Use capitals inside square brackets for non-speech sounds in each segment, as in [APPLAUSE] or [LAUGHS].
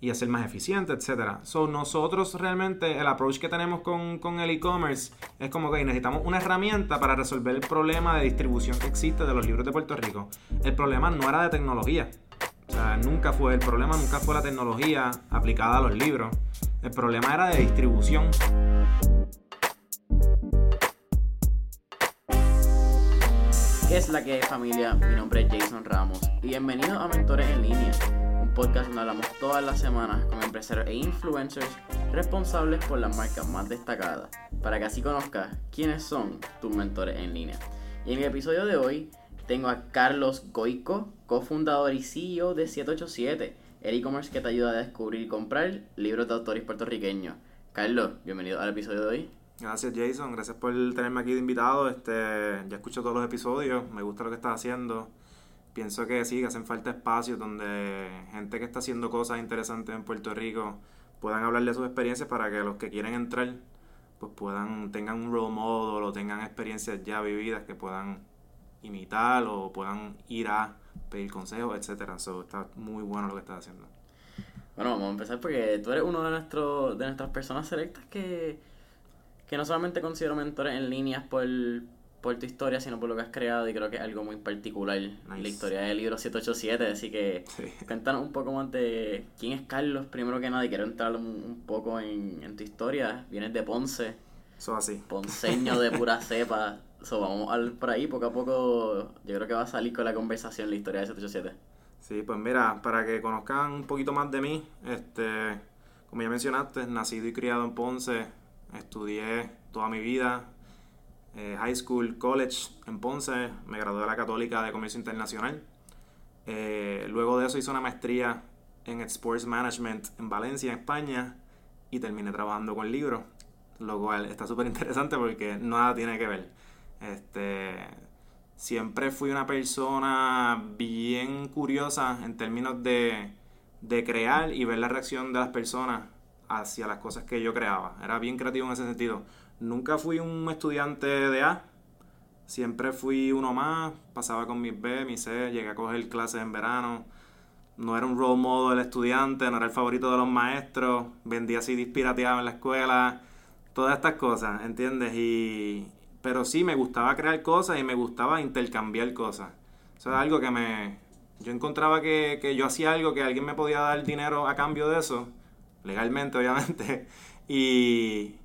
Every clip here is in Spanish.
y hacer más eficiente, etcétera. So, nosotros realmente, el approach que tenemos con, con el e-commerce es como que necesitamos una herramienta para resolver el problema de distribución que existe de los libros de Puerto Rico. El problema no era de tecnología. O sea, nunca fue, el problema nunca fue la tecnología aplicada a los libros. El problema era de distribución. ¿Qué es la que es familia? Mi nombre es Jason Ramos y bienvenidos a Mentores en Línea, podcast donde hablamos todas las semanas con empresarios e influencers responsables por las marcas más destacadas, para que así conozcas quiénes son tus mentores en línea. Y en el episodio de hoy tengo a Carlos Goico, cofundador y CEO de 787, el e-commerce que te ayuda a descubrir y comprar libros de autores puertorriqueños. Carlos, bienvenido al episodio de hoy. Gracias Jason, gracias por tenerme aquí de invitado. Este, ya escucho todos los episodios, me gusta lo que estás haciendo. Pienso que sí, que hacen falta espacios donde gente que está haciendo cosas interesantes en Puerto Rico puedan hablar de sus experiencias para que los que quieren entrar pues puedan tengan un role model o tengan experiencias ya vividas que puedan imitar o puedan ir a pedir consejos, etcétera. So, está muy bueno lo que estás haciendo. Bueno, vamos a empezar porque tú eres uno de nuestros de nuestras personas selectas que que no solamente considero mentores en líneas por, por tu historia, sino por lo que has creado y creo que es algo muy particular, la historia del libro 787, así que [LAUGHS] cuéntanos un poco más de quién es Carlos, primero que nada, y quiero entrar un, poco en, tu historia, vienes de Ponce, Eso así. ponceño de pura [LAUGHS] cepa, so, vamos a por ahí poco a poco, yo creo que va a salir con la conversación la historia del 787. Sí, pues mira, para que conozcan un poquito más de mí, este, como ya mencionaste, nacido y criado en Ponce, Estudié toda mi vida, eh, high school, college en Ponce, me gradué de la Católica de Comercio Internacional. Eh, luego de eso hice una maestría en Sports Management en Valencia, en España, y terminé trabajando con libros, lo cual está súper interesante porque nada tiene que ver. Este, siempre fui una persona bien curiosa en términos de, de crear y ver la reacción de las personas hacia las cosas que yo creaba. Era bien creativo en ese sentido. Nunca fui un estudiante de A, siempre fui uno más, pasaba con mis B, mis C, llegué a coger clases en verano. No era un role model del estudiante, no era el favorito de los maestros, vendía así pirateado en la escuela, todas estas cosas, ¿entiendes? Y, pero sí, me gustaba crear cosas y me gustaba intercambiar cosas. Eso era algo que me... Yo encontraba que, que yo hacía algo que alguien me podía dar dinero a cambio de eso legalmente obviamente, [LAUGHS] y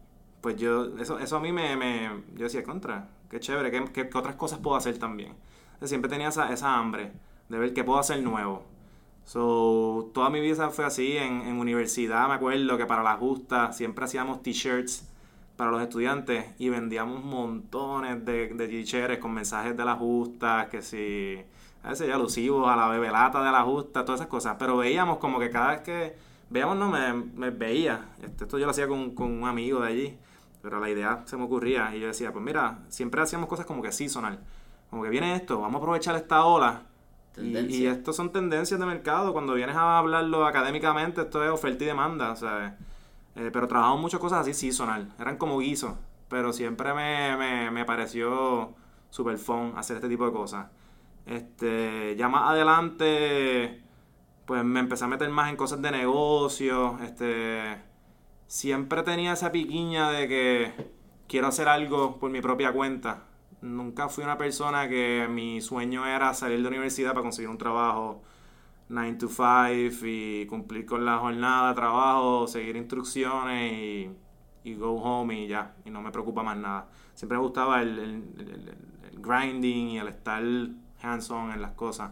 pues yo, eso, eso a mí me, me yo decía, contra, qué chévere, ¿qué, qué, otras cosas puedo hacer también? siempre tenía esa, esa hambre de ver qué puedo hacer nuevo. So, toda mi vida fue así, en, en universidad me acuerdo que para la justa siempre hacíamos t-shirts para los estudiantes y vendíamos montones de, de t-shirts con mensajes de la justa, que si, a veces ya alusivos a la bebelata de la justa, todas esas cosas, pero veíamos como que cada vez que veamos, no, me, me veía. Este, esto yo lo hacía con, con, un amigo de allí, pero la idea se me ocurría y yo decía, pues mira, siempre hacíamos cosas como que seasonal. Como que viene esto, vamos a aprovechar esta ola. Y, y esto son tendencias de mercado. Cuando vienes a hablarlo académicamente, esto es oferta y demanda. O sea, eh, pero trabajamos muchas cosas así seasonal. Eran como guisos. Pero siempre me, me, me pareció super fun hacer este tipo de cosas. Este, ya más adelante pues me empecé a meter más en cosas de negocio, este, siempre tenía esa piquiña de que quiero hacer algo por mi propia cuenta. Nunca fui una persona que mi sueño era salir de la universidad para conseguir un trabajo 9 to 5 y cumplir con la jornada de trabajo, seguir instrucciones y, go home y ya, y no me preocupa más nada. Siempre me gustaba el, el grinding y el estar hands-on en las cosas.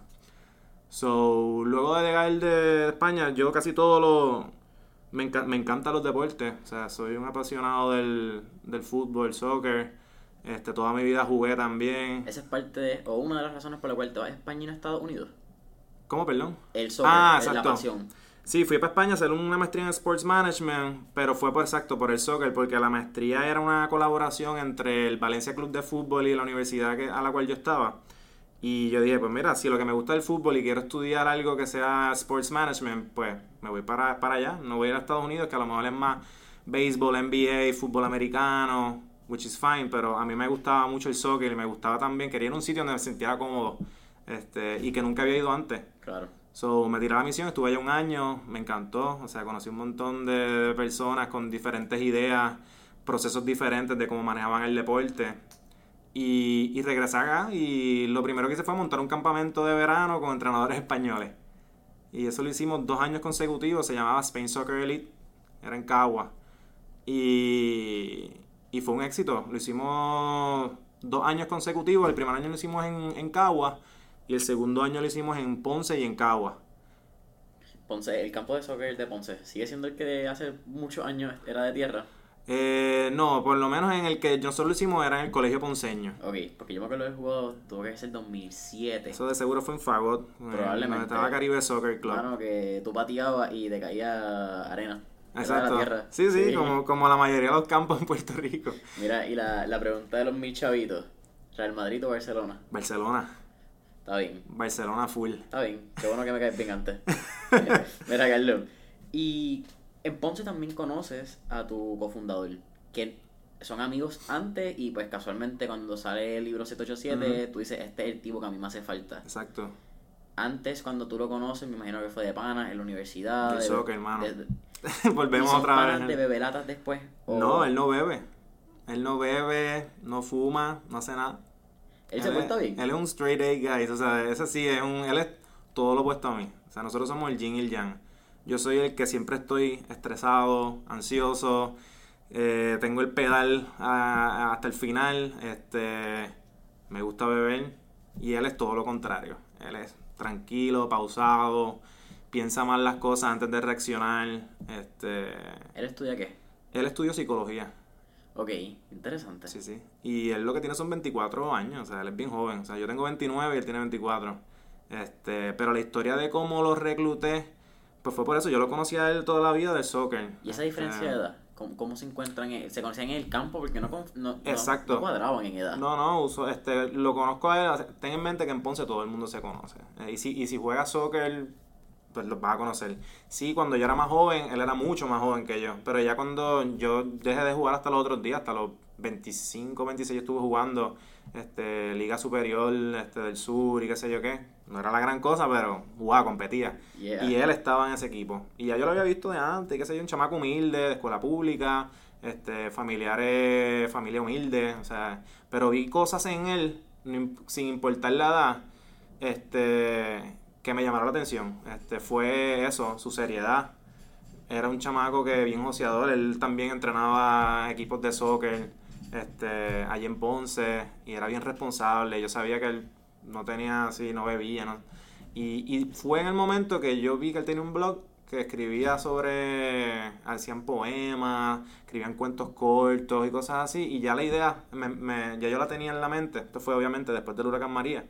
So, luego de llegar de España, yo casi todo lo... Me, me encantan los deportes. O sea, soy un apasionado del, del fútbol, soccer. Este, toda mi vida jugué también. Esa es parte de, o una de las razones por la cual te vas a España y no a Estados Unidos. ¿Cómo, perdón? El soccer, ah, exacto. la pasión. Sí, fui para España a hacer una maestría en Sports Management, pero fue por exacto por el soccer, porque la maestría era una colaboración entre el Valencia Club de Fútbol y la universidad que, a la cual yo estaba. Y yo dije, pues mira, si lo que me gusta es el fútbol y quiero estudiar algo que sea sports management, pues me voy para, para allá. No voy a ir a Estados Unidos, que a lo mejor es más béisbol, NBA, fútbol americano, which is fine, pero a mí me gustaba mucho el soccer y me gustaba también, quería ir a un sitio donde me sentía cómodo este, y que nunca había ido antes. Claro. So, me tiré a la misión, estuve allá un año, me encantó, o sea, conocí un montón de personas con diferentes ideas, procesos diferentes de cómo manejaban el deporte. Y, y regresé acá y lo primero que hice fue montar un campamento de verano con entrenadores españoles. Y eso lo hicimos dos años consecutivos, se llamaba Spain Soccer Elite, era en Cagua. Y, fue un éxito, lo hicimos dos años consecutivos, el primer año lo hicimos en, en Cagua y el segundo año lo hicimos en Ponce y en Cagua. Ponce, el campo de soccer de Ponce, ¿sigue siendo el que hace muchos años era de tierra? Eh, no, por lo menos en el que nosotros lo hicimos era en el colegio ponceño. Ok, porque yo me acuerdo de jugado, tuvo que ser 2007. Eso de seguro fue en Fagot, eh, Probablemente. donde estaba Caribe Soccer Club. Claro, que tú pateabas y te caía arena. Exacto. la tierra. Sí, sí, Como, como la mayoría de los campos en Puerto Rico. Mira, y la, la pregunta de los mil chavitos, ¿Real Madrid o Barcelona? Barcelona, Está bien, Barcelona full. está bien. Qué bueno que me caes bien antes. [LAUGHS] Mira, Carlos. Y en Ponce también conoces a tu cofundador, que son amigos antes y pues casualmente cuando sale el libro 787, tú dices, este es el tipo que a mí me hace falta. Exacto. Antes, cuando tú lo conoces, me imagino que fue de pana, en la universidad. De de- soccer, hermano. de- [LAUGHS] Volvemos ¿Y son otra vez. de bebelatas después? ¿O No, él no bebe. Él no bebe, no fuma, no hace nada. ¿Él se es- porta bien? Él es un straight A guy, o sea, ese sí es un, él es todo lo opuesto a mí. O sea, nosotros somos el yin y el yang. Yo soy el que siempre estoy estresado, ansioso, eh, tengo el pedal a- hasta el final, este, me gusta beber y él es todo lo contrario. Él es tranquilo, pausado, piensa más las cosas antes de reaccionar. Este, ¿Él estudia qué? él estudió psicología. Ok, interesante. Sí, sí. Y él lo que tiene son 24 años, o sea, él es bien joven. O sea, yo tengo 29 y él tiene 24. Este, pero la historia de cómo lo recluté, pues fue por eso. Yo lo conocí a él toda la vida del soccer. ¿Y esa diferencia de edad? ¿Cómo, cómo se encuentran? en- ¿Se conocían en el campo? Porque no, no, no- Exacto. no cuadraban en edad. No, no, uso, este, lo conozco a él. Ten en mente que en Ponce todo el mundo se conoce. Eh, y, si, y si juega soccer, pues los vas a conocer. Sí, cuando yo era más joven, él era mucho más joven que yo. Pero ya cuando yo dejé de jugar hasta los otros días, hasta los 25, 26, yo estuve jugando este, Liga Superior este, del Sur y qué sé yo qué. No era la gran cosa, pero jugaba, competía. Yeah. Y él estaba en ese equipo. Y ya yo lo había visto de antes, qué sé yo, un chamaco humilde, de escuela pública, este, familiares, familia humilde, o sea, pero vi cosas en él, sin importar la edad, este, que me llamaron la atención. Este, fue eso, su seriedad. Era un chamaco que bien joseador, él también entrenaba equipos de soccer, este, allí en Ponce, y era bien responsable. Yo sabía que él no tenía así, no bebía, ¿no? Y, y fue en el momento que yo vi que él tenía un blog que escribía sobre, hacían poemas, escribían cuentos cortos y cosas así, y ya la idea, me, me- ya yo la tenía en la mente, esto fue obviamente después del huracán María.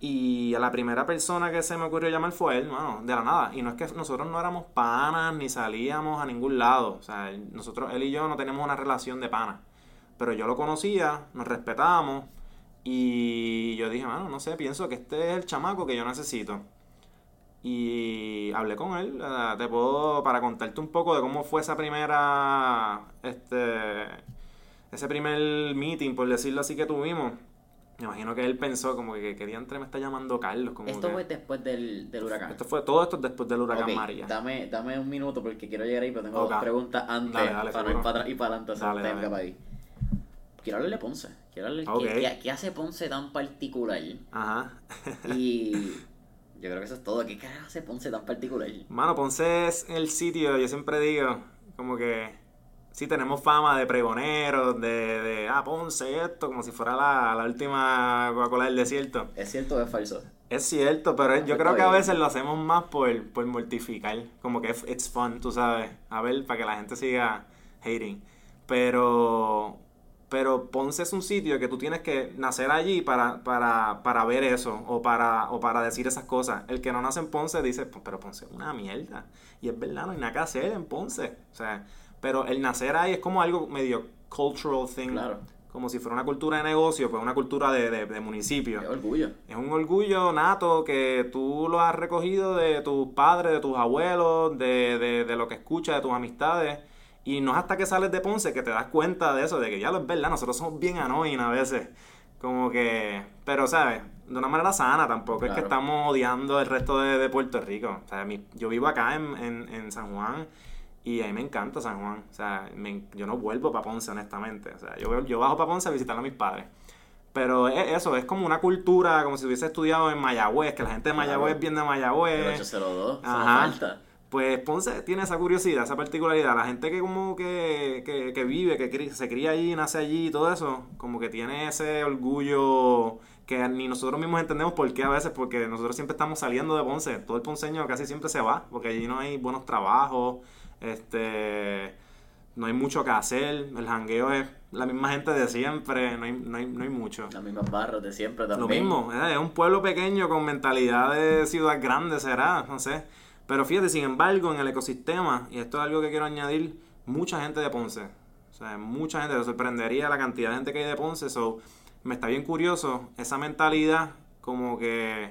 Y a la primera persona que se me ocurrió llamar fue él, mano, de la nada. Y no es que nosotros no éramos panas ni salíamos a ningún lado. O sea, nosotros, él y yo no teníamos una relación de panas. Pero yo lo conocía, nos respetábamos. Y yo dije, mano, no sé, pienso que este es el chamaco que yo necesito. Y hablé con él, eh, te puedo, para contarte un poco de cómo fue esa primera, este, ese primer meeting, por decirlo así, que tuvimos. Me imagino que él pensó como que, ¿qué diantre me está llamando Carlos? Como Esto que- fue después del, del huracán. esto fue, todo esto después del huracán María. Dame, dame un minuto porque quiero llegar ahí, pero tengo dos preguntas antes Dale, dale, para ir para atrás y para adelante. Dale, time dale. gap ahí. Quiero hablarle de Ponce. Quiero hablarle. ¿qué, hace Ponce tan particular? Ajá. Y [LAUGHS] yo creo que eso es todo. ¿Qué carajo hace Ponce tan particular? Mano, Ponce es el sitio, yo siempre digo, como que sí tenemos fama de pregoneros, de, de ah, Ponce esto, como si fuera la, la última Coca-Cola del desierto. ¿Es cierto o es falso? Es cierto, pero yo creo que a veces lo hacemos más por, por mortificar, como que es- it's fun, tú sabes, a ver, para que la gente siga hating. Pero, pero Ponce es un sitio que tú tienes que nacer allí para, para, para ver eso, o para, o para decir esas cosas. El que no nace en Ponce dice, "Pues, pero Ponce es una mierda. Y es verdad, no hay nada que hacer en Ponce. O sea, pero el nacer ahí es como algo medio cultural thing. Claro. Como si fuera una cultura de negocio, pues una cultura de, de, de municipio. Qué orgullo. Es un orgullo nato que tú lo has recogido de tus padres, de tus abuelos, de, de, de lo que escuchas, de tus amistades. Y no es hasta que sales de Ponce que te das cuenta de eso, de que ya lo es verdad, nosotros somos bien annoying a veces. Como que, pero, ¿sabes? De una manera sana tampoco. Es que Claro. estamos odiando el resto de, de Puerto Rico. O sea, mi- yo vivo acá en, en, en San Juan y a mí me encanta San Juan. O sea, me- yo no vuelvo para Ponce, honestamente. O sea, yo, yo bajo para Ponce a visitar a mis padres. Pero es eso, es como una cultura, como si hubiese estudiado en Mayagüez, que la gente de Claro. Mayagüez viene de El Mayagüez. 802, eso no Ajá. falta. Pues Ponce tiene esa curiosidad, esa particularidad. La gente que como que, que, que vive, que se cría allí, nace allí y todo eso, como que tiene ese orgullo que ni nosotros mismos entendemos por qué a veces, porque nosotros siempre estamos saliendo de Ponce. Todo el ponceño casi siempre se va, porque allí no hay buenos trabajos, este no hay mucho que hacer, el jangueo es la misma gente de siempre, no hay, no hay, no hay mucho. Las mismas barras de siempre también. Lo mismo, eh, es un pueblo pequeño con mentalidad de ciudad grande, será, no sé. Pero fíjate, sin embargo, en el ecosistema, y esto es algo que quiero añadir, mucha gente de Ponce. O sea, mucha gente, te sorprendería la cantidad de gente que hay de Ponce. So, me está bien curioso esa mentalidad, como que,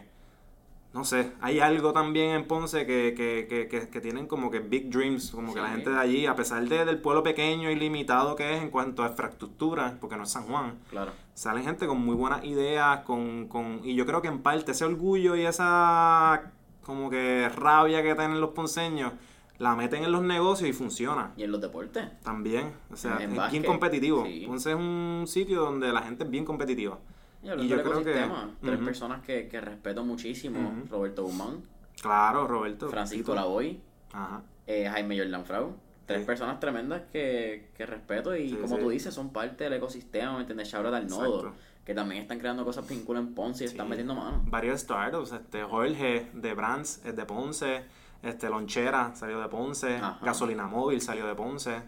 no sé, hay algo también en Ponce que, que, que, que, tienen como que big dreams, como que la gente de allí, a pesar de, del pueblo pequeño y limitado que es en cuanto a infraestructura, porque no es San Juan, Claro. salen gente con muy buenas ideas, con, con, y yo creo que en parte ese orgullo y esa como que rabia que tienen los ponceños, la meten en los negocios y funciona Y en los deportes. también. O sea, En es básquet, bien competitivo. sí. Ponce es un sitio donde la gente es bien competitiva. Y Y yo del creo que- tres personas que, que respeto muchísimo. Roberto Guzmán, Claro, Roberto. Francisco. Lavoy, Ajá. eh, Jaime Jordan Frau. Tres Sí. personas tremendas que, que respeto y Sí, como tú dices, son parte del ecosistema, ¿me entiendes? Out al nodo. Que también están creando cosas vinculadas en Ponce y Sí. están metiendo mano. Varios startups, este Jorge de Brands es de Ponce, este Lonchera salió de Ponce, Ajá. Gasolina Móvil salió de Ponce.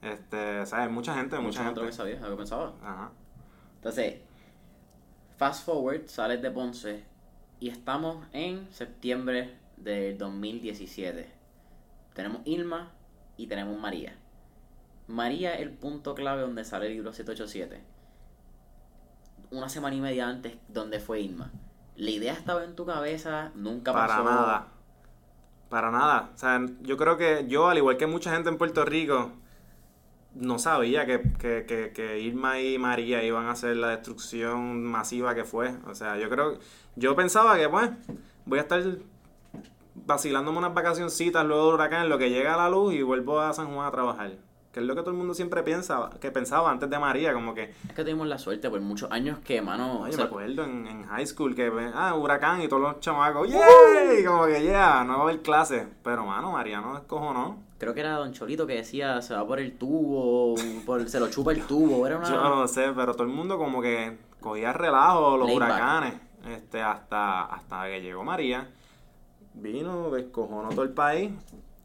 Este, ¿sabes? Mucha gente, mucha lo gente. que lo que pensaba. Ajá. Entonces, fast forward, sales de Ponce y estamos en septiembre del 2017. Tenemos Irma y tenemos María. María es el punto clave donde sale el libro 787. Una semana y media antes, donde fue Irma. La idea estaba en tu cabeza, nunca Para pasó. nada. Para nada. O sea, yo creo que yo, al igual que mucha gente en Puerto Rico, no sabía que, que, que, que Irma y María iban a hacer la destrucción masiva que fue. O sea, yo creo, yo pensaba que pues voy a estar vacilándome unas vacacioncitas luego del huracán, en lo que llega la luz y vuelvo a San Juan a trabajar. Que es lo que todo el mundo siempre piensa, que pensaba antes de María, como que, Es que tuvimos la suerte por muchos años que, mano. Oye, o sea, me acuerdo en, en high school que, ah, huracán y todos los chamacos, ¡yay! Como que, yeah, no va a haber clase. Pero, mano, Mariano descojonó. creo que era Don Cholito que decía se va por el tubo, por, se lo chupa el tubo. Era una. [LAUGHS] Yo no sé, pero todo el mundo como que cogía relajo los back. huracanes. Este, hasta, hasta que llegó María. Vino, descojonó todo el país.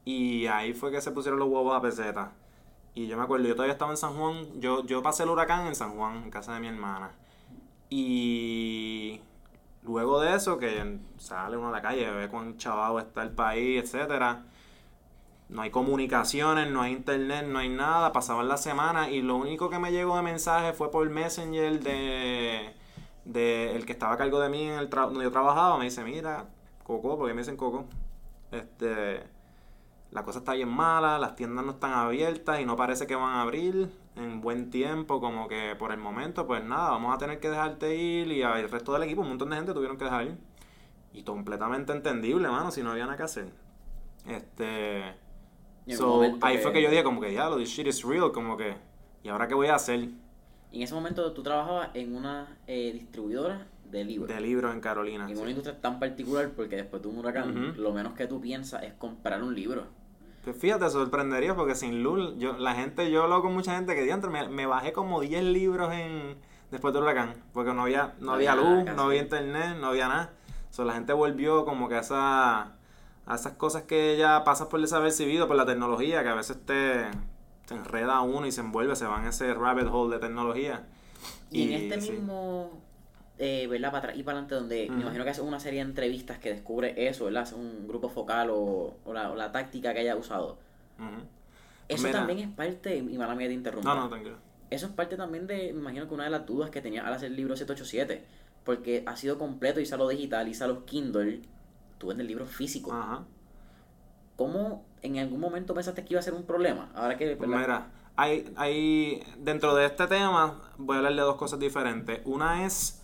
Y ahí fue que se pusieron los huevos a peseta. Y yo me acuerdo, yo todavía estaba en San Juan. Yo, yo pasé el huracán en San Juan, en casa de mi hermana. Y luego de eso, que sale uno a la calle, ve cuán chavado está el país, etcétera. No hay comunicaciones, no hay internet, no hay nada. Pasaban las semanas y lo único que me llegó de mensaje fue por Messenger de, de el que estaba a cargo de mí en el tra- donde yo trabajaba. Me dice, mira, Coco, porque me dicen Coco, este, la cosa está bien mala, las tiendas no están abiertas y no parece que van a abrir en buen tiempo, como que por el momento, pues nada, vamos a tener que dejarte ir y el resto del equipo, un montón de gente tuvieron que dejar ir. Y completamente entendible, mano, si no había nada que hacer. Este... So, ahí que- fue que yo dije como que, ya, lo this shit is real, como que, ¿y ahora qué voy a hacer? Y en ese momento tú trabajabas en una eh, distribuidora de libros. De libros en Carolina. en sí. una industria tan particular porque después de un huracán, lo menos que tú piensas es comprar un libro. Pues fíjate, sorprendería porque sin luz, yo, la gente, yo hablo con mucha gente que diantre, me, me bajé como 10 libros en después del huracán, porque no había, no No había había luz, nada, no había internet, no había nada. So, la gente volvió como que a, esa, a esas cosas que ya pasas por desapercibido por la tecnología, que a veces te, te enreda uno y se envuelve, se va en ese rabbit hole de tecnología. Y, en este sí. mismo, eh, ¿verdad? Para atrás y para adelante, donde me imagino que hace una serie de entrevistas que descubre eso, ¿verdad? Hace un grupo focal o, o la, táctica que haya usado. Eso Mira. también es parte, y mala mía te interrumpa. No, no, tranquilo. Eso es parte también de, me imagino que una de las dudas que tenía al hacer el libro 787, porque ha sido completo, hice lo digital, hice los Kindle, tú vendes el libro físico. Ajá. ¿cómo en algún momento pensaste que iba a ser un problema? Ahora que, Pues mira, hay, hay, dentro de este tema voy a hablar de dos cosas diferentes. Una es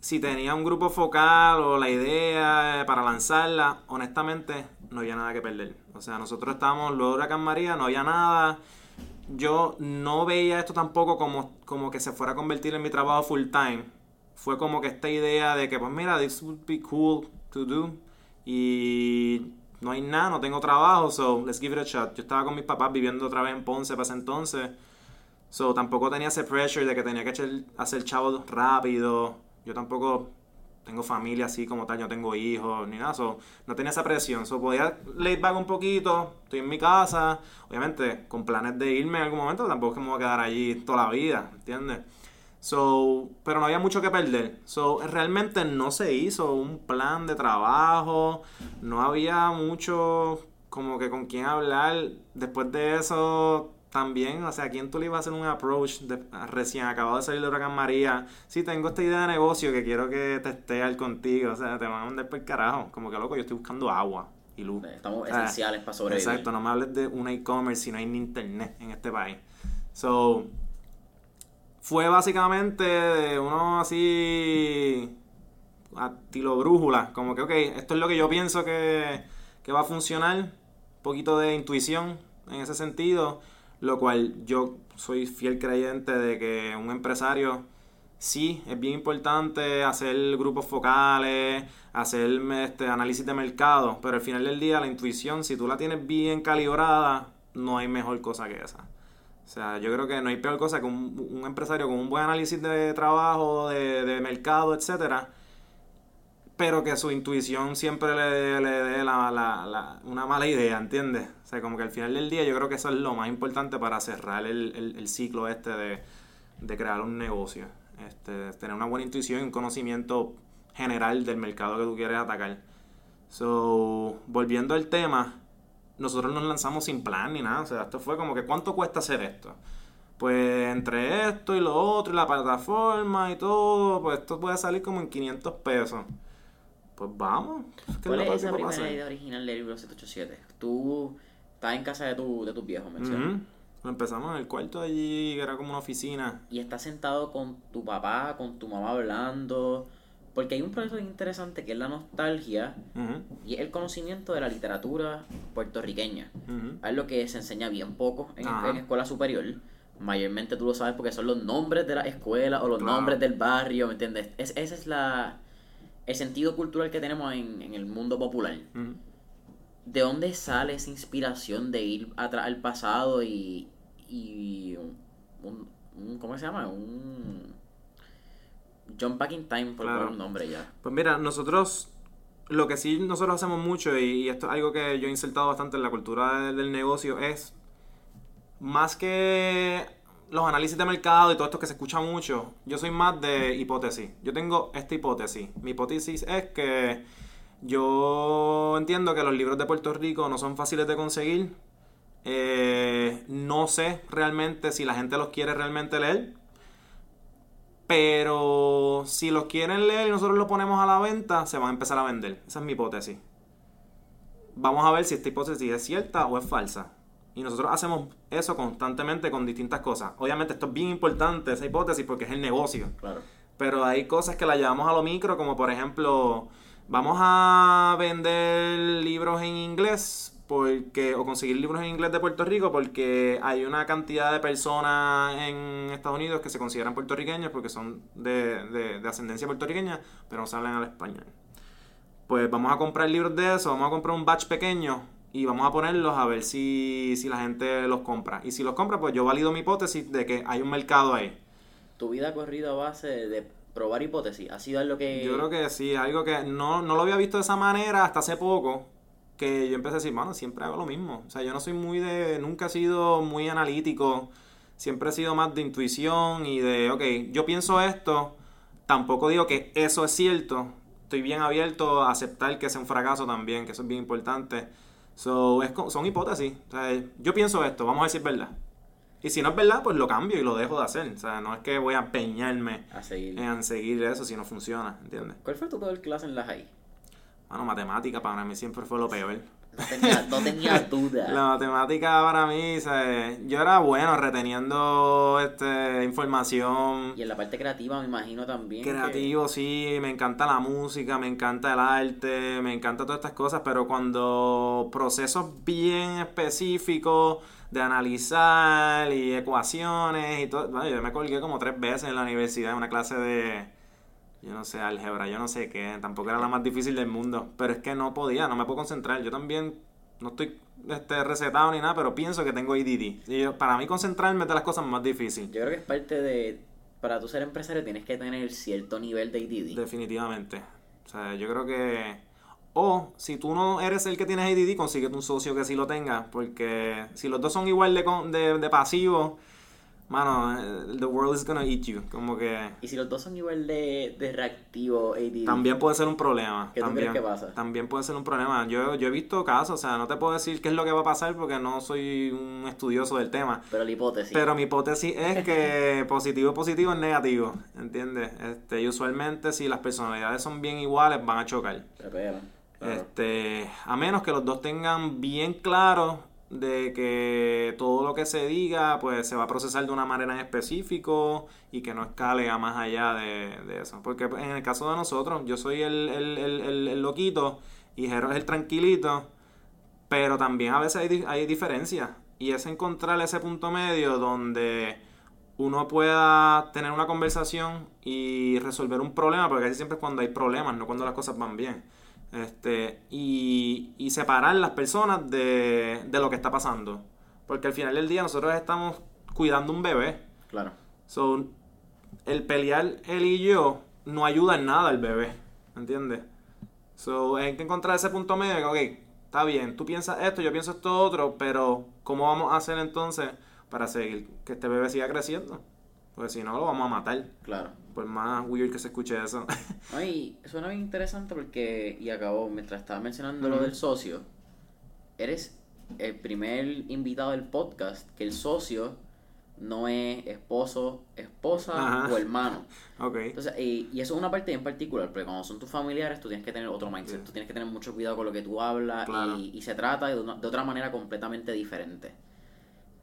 si tenía un grupo focal o la idea para lanzarla, honestamente no había nada que perder. O sea, nosotros estábamos luego de Huracán María, no había nada. Yo no veía esto tampoco como, como que se fuera a convertir en mi trabajo full time. Fue como que esta idea de que, pues mira, this would be cool to do. Y no hay nada, no tengo trabajo, so let's give it a shot. Yo estaba con mis papás viviendo otra vez en Ponce para ese entonces. So tampoco tenía ese pressure de que tenía que echar- hacer chavos rápido. Yo tampoco tengo familia así como tal, yo tengo hijos ni nada. So, no tenía esa presión. So podía laid back un poquito. Estoy en mi casa. Obviamente con planes de irme en algún momento. Tampoco es que me voy a quedar allí toda la vida, ¿entiendes? So, pero no había mucho que perder. So, realmente no se hizo un plan de trabajo, no había mucho como que con quién hablar. Después de eso, también, o sea, ¿a quién tú le ibas a hacer un approach de- recién acabado de salir de Huracán María? Sí, tengo esta idea de negocio que quiero que testear contigo, o sea, te van a mandar por el carajo. Como que loco, yo estoy buscando agua y luz. Estamos O sea, esenciales para sobrevivir. Exacto, no me hables de un e-commerce si no hay ni internet en este país. So, fue básicamente de uno así a tiro brújula, como que, ok, esto es lo que yo pienso que, que va a funcionar, un poquito de intuición en ese sentido, lo cual yo soy fiel creyente de que un empresario sí es bien importante hacer grupos focales, hacer este, análisis de mercado, pero al final del día la intuición, si tú la tienes bien calibrada, no hay mejor cosa que esa. O sea, yo creo que no hay peor cosa que un, un empresario con un buen análisis de trabajo, de, de mercado, etcétera, pero que su intuición siempre le, le dé una mala idea, ¿entiendes? O sea, como que al final del día yo creo que eso es lo más importante para cerrar el, ciclo este de, de crear un negocio. Este, tener una buena intuición y un conocimiento general del mercado que tú quieres atacar. So, volviendo al tema, nosotros nos lanzamos sin plan ni nada. O sea, esto fue como que ¿cuánto cuesta hacer esto? Pues entre esto y lo otro y la plataforma y todo, pues esto puede salir como en 500 pesos. Pues vamos. ¿qué ¿Cuál es esa primera idea original del libro 787? Tú estás en casa de, tu, de tus viejos, mencionas. Ujú. Empezamos en el cuarto allí, que era como una oficina. Y estás sentado con tu papá, con tu mamá hablando. Porque hay un proceso interesante que es la nostalgia Ujú, y es el conocimiento de la literatura puertorriqueña. ujú. Es lo que se enseña bien poco en, en escuela superior. Mayormente tú lo sabes porque son los nombres de la escuela o los Claro. nombres del barrio, ¿me entiendes? Es, ese es la, el sentido cultural que tenemos en, en el mundo popular. ¿De dónde sale esa inspiración de ir atrás al pasado y, y un, un- ¿cómo se llama? Un jump back in time por Claro. un nombre ya. Pues mira, nosotros, lo que sí nosotros hacemos mucho, y, esto es algo que yo he insertado bastante en la cultura del negocio, es más que los análisis de mercado y todo esto que se escucha mucho, yo soy más de hipótesis. Yo tengo esta hipótesis. Mi hipótesis es que yo entiendo que los libros de Puerto Rico no son fáciles de conseguir. Eh, no sé realmente si la gente los quiere realmente leer. Pero si los quieren leer y nosotros los ponemos a la venta, se van a empezar a vender. Esa es mi hipótesis. Vamos a ver si esta hipótesis es cierta o es falsa. Y nosotros hacemos eso constantemente con distintas cosas. Obviamente esto es bien importante, esa hipótesis, porque es el negocio. Claro. Pero hay cosas que la llevamos a lo micro, como por ejemplo, vamos a vender libros en inglés porque o conseguir libros en inglés de Puerto Rico porque hay una cantidad de personas en Estados Unidos que se consideran puertorriqueños porque son de, de- de ascendencia puertorriqueña, pero no saben el español. Pues vamos a comprar libros de eso, vamos a comprar un batch pequeño y vamos a ponerlos a ver si, si la gente los compra. Y si los compra, pues yo valido mi hipótesis de que hay un mercado ahí. Tu vida ha corrido a base de probar hipótesis. Ha sido lo que... Yo creo que sí, algo que no, no lo había visto de esa manera hasta hace poco, que yo empecé a decir, bueno, siempre hago lo mismo. O sea, yo no soy muy de, nunca he sido muy analítico, siempre he sido más de intuición y de, ok, yo pienso esto, tampoco digo que eso es cierto, estoy bien abierto a aceptar que sea un fracaso también, que eso es bien importante. So, es, son hipótesis. O sea, yo pienso esto, vamos a ver si es verdad. Y si no es verdad, pues lo cambio y lo dejo de hacer. O sea, no es que voy a empeñarme A seguir. en seguir eso si no funciona, ¿entiendes? ¿Cuál fue tu peor clase en la high? Bueno, matemática para mí siempre fue lo peor. No tenía, no tenía [LAUGHS] duda. La matemática para mí, ¿sabes? yo era bueno reteniendo este, información. Y en la parte creativa me imagino también. que- Creativo, sí, me encanta la música, me encanta el arte, me encanta todas estas cosas, pero cuando procesos bien específicos de analizar y ecuaciones y todo, bueno, yo me colgué como tres veces en la universidad en una clase de, yo no sé, álgebra, yo no sé qué, tampoco era la más difícil del mundo, pero es que no podía, no me puedo concentrar, yo también no estoy este, recetado ni nada, pero pienso que tengo ADD. Y yo- para mí concentrarme es de las cosas más difíciles. Yo creo que es parte de. Para tú ser empresario tienes que tener cierto nivel de ADD. Definitivamente. O sea, yo creo que... O si tú no eres el que tienes ADD, consíguete un socio que sí lo tenga. Porque si los dos son igual de, con- de, de pasivos, mano, eh, the world is gonna eat you. Como que Y si los dos son igual de, de reactivo ADD. también puede ser un problema. ¿Qué tú también, crees que pasa? También puede ser un problema. Yo, yo he visto casos, o sea, no te puedo decir qué es lo que va a pasar porque no soy un estudioso del tema. Pero la hipótesis. Pero mi hipótesis es que [LAUGHS] positivo positivo es negativo, ¿entiendes? Este, y usualmente si las personalidades son bien iguales van a chocar. Se pegan, claro. Este, a menos que los dos tengan bien claro de que todo lo que se diga pues se va a procesar de una manera en específico y que no escale a más allá de, eso. Porque en el caso de nosotros, yo soy el, el, el, el- loquito y Jero es el tranquilito, pero también a veces hay, hay diferencias y es encontrar ese punto medio donde uno pueda tener una conversación y resolver un problema, porque casi siempre es cuando hay problemas, no cuando las cosas van bien. Este, y, y separar las personas de, de lo que está pasando. Porque al final del día nosotros estamos cuidando un bebé. Claro. So, el pelear él y yo no ayuda en nada al bebé. ¿Entiendes? So, hay que encontrar ese punto medio de que, ok, está bien, tú piensas esto, yo pienso esto otro, pero ¿cómo vamos a hacer entonces para seguir que este bebé siga creciendo? Porque si no, lo vamos a matar. Claro. Por más weird que se escuche eso. [LAUGHS] Ay, suena bien interesante porque, y acabó, mientras estaba mencionando lo del socio, eres el primer invitado del podcast que el socio no es esposo, esposa Ajá. o hermano. [LAUGHS] ok. Entonces, y, y eso es una parte en particular, porque cuando son tus familiares, tú tienes que tener otro mindset, tú tienes que tener mucho cuidado con lo que tú hablas Claro. y, y se trata de, una- de otra manera completamente diferente.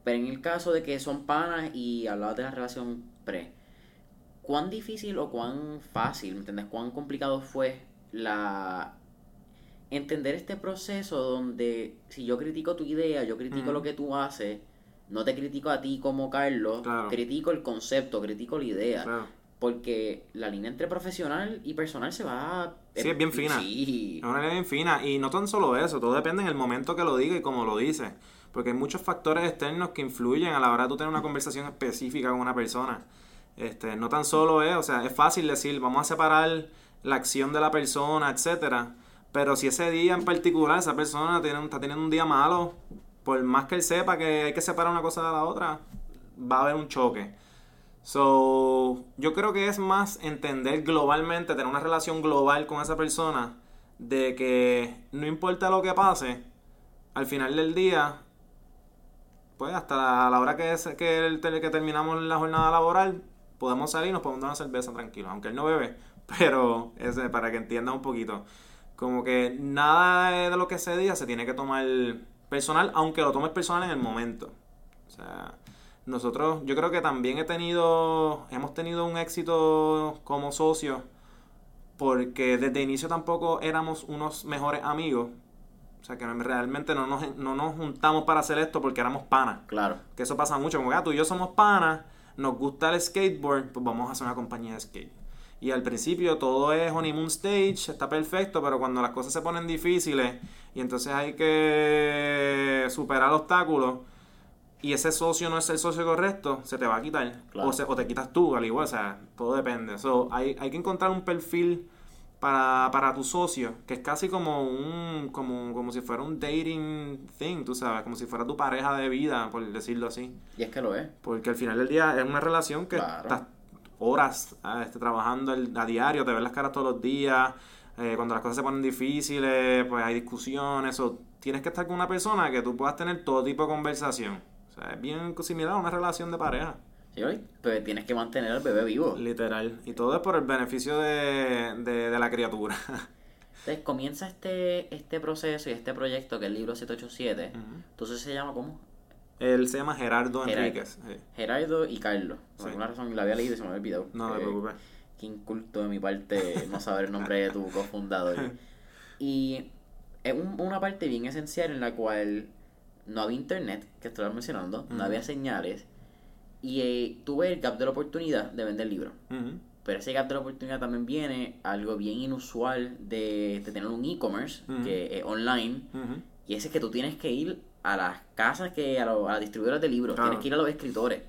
Pero en el caso de que son panas y hablabas de la relación pre, ¿cuán difícil o cuán fácil, ¿me entiendes? ¿Cuán complicado fue la entender este proceso donde si yo critico tu idea, yo critico lo que tú haces, no te critico a ti como Carlos, Claro. critico el concepto, critico la idea. Claro. Porque la línea entre profesional y personal se va... Sí, es bien fina. Sí. Es una línea bien fina. Y no tan solo eso, todo depende en el momento que lo diga y cómo lo dice. Porque hay muchos factores externos que influyen a la hora de tú tener una conversación específica con una persona. Este, no tan solo es, o sea, es fácil decir, vamos a separar la acción de la persona, etcétera. Pero si ese día en particular esa persona tiene, está teniendo un día malo, por más que él sepa que hay que separar una cosa de la otra, va a haber un choque. So, yo creo que es más entender globalmente, tener una relación global con esa persona, de que no importa lo que pase, al final del día, pues hasta la, la hora que, es, que, el- que terminamos la jornada laboral, podemos salir y nos podemos dar una cerveza tranquilo, aunque él no bebe, [LAUGHS] pero ese, para que entienda un poquito. Como que nada de lo que se diga se tiene que tomar personal, aunque lo tomes personal en el momento. O sea, nosotros, yo creo que también he tenido, hemos tenido un éxito como socios, porque desde el inicio tampoco éramos unos mejores amigos. O sea, que realmente no nos, no nos juntamos para hacer esto porque éramos panas. Claro. Que eso pasa mucho, como que ah, tú y yo somos panas, nos gusta el skateboard, pues vamos a hacer una compañía de skate. Y al principio todo es honeymoon stage, está perfecto, pero cuando las cosas se ponen difíciles y entonces hay que superar obstáculos y ese socio no es el socio correcto, se te va a quitar. Claro. O, se- o te quitas tú, al igual, o sea, todo depende. So, hay, hay que encontrar un perfil para, para tu socio, que es casi como un, como, como si fuera un dating thing, tú sabes, como si fuera tu pareja de vida, por decirlo así. Y es que lo es. Porque al final del día es una relación que Claro. estás horas ah, este, trabajando el- a diario, te ves las caras todos los días, eh, cuando las cosas se ponen difíciles, pues hay discusiones, o tienes que estar con una persona que tú puedas tener todo tipo de conversación. O sea, es bien similar a una relación de pareja. Pero tienes que mantener al bebé vivo. Literal. Y todo es por el beneficio de, de, de la criatura. Entonces comienza este, este proceso y este proyecto que es el libro 787. Entonces se llama ¿cómo? Él se llama Gerardo, Enríquez. Gerardo y Carlos. Por alguna razón la había leído y se me había olvidado. No, te preocupes. Qué inculto de mi parte no saber el nombre de tu [LAUGHS] cofundador. Y es una parte bien esencial en la cual no había internet, que estoy mencionando, no había señales, y eh, tuve el gap de la oportunidad de vender libros. Pero ese gap de la oportunidad también viene algo bien inusual de, tener un e-commerce que es online, y ese es que tú tienes que ir a las casas, que a, las distribuidoras de libros, tienes que ir a los escritores.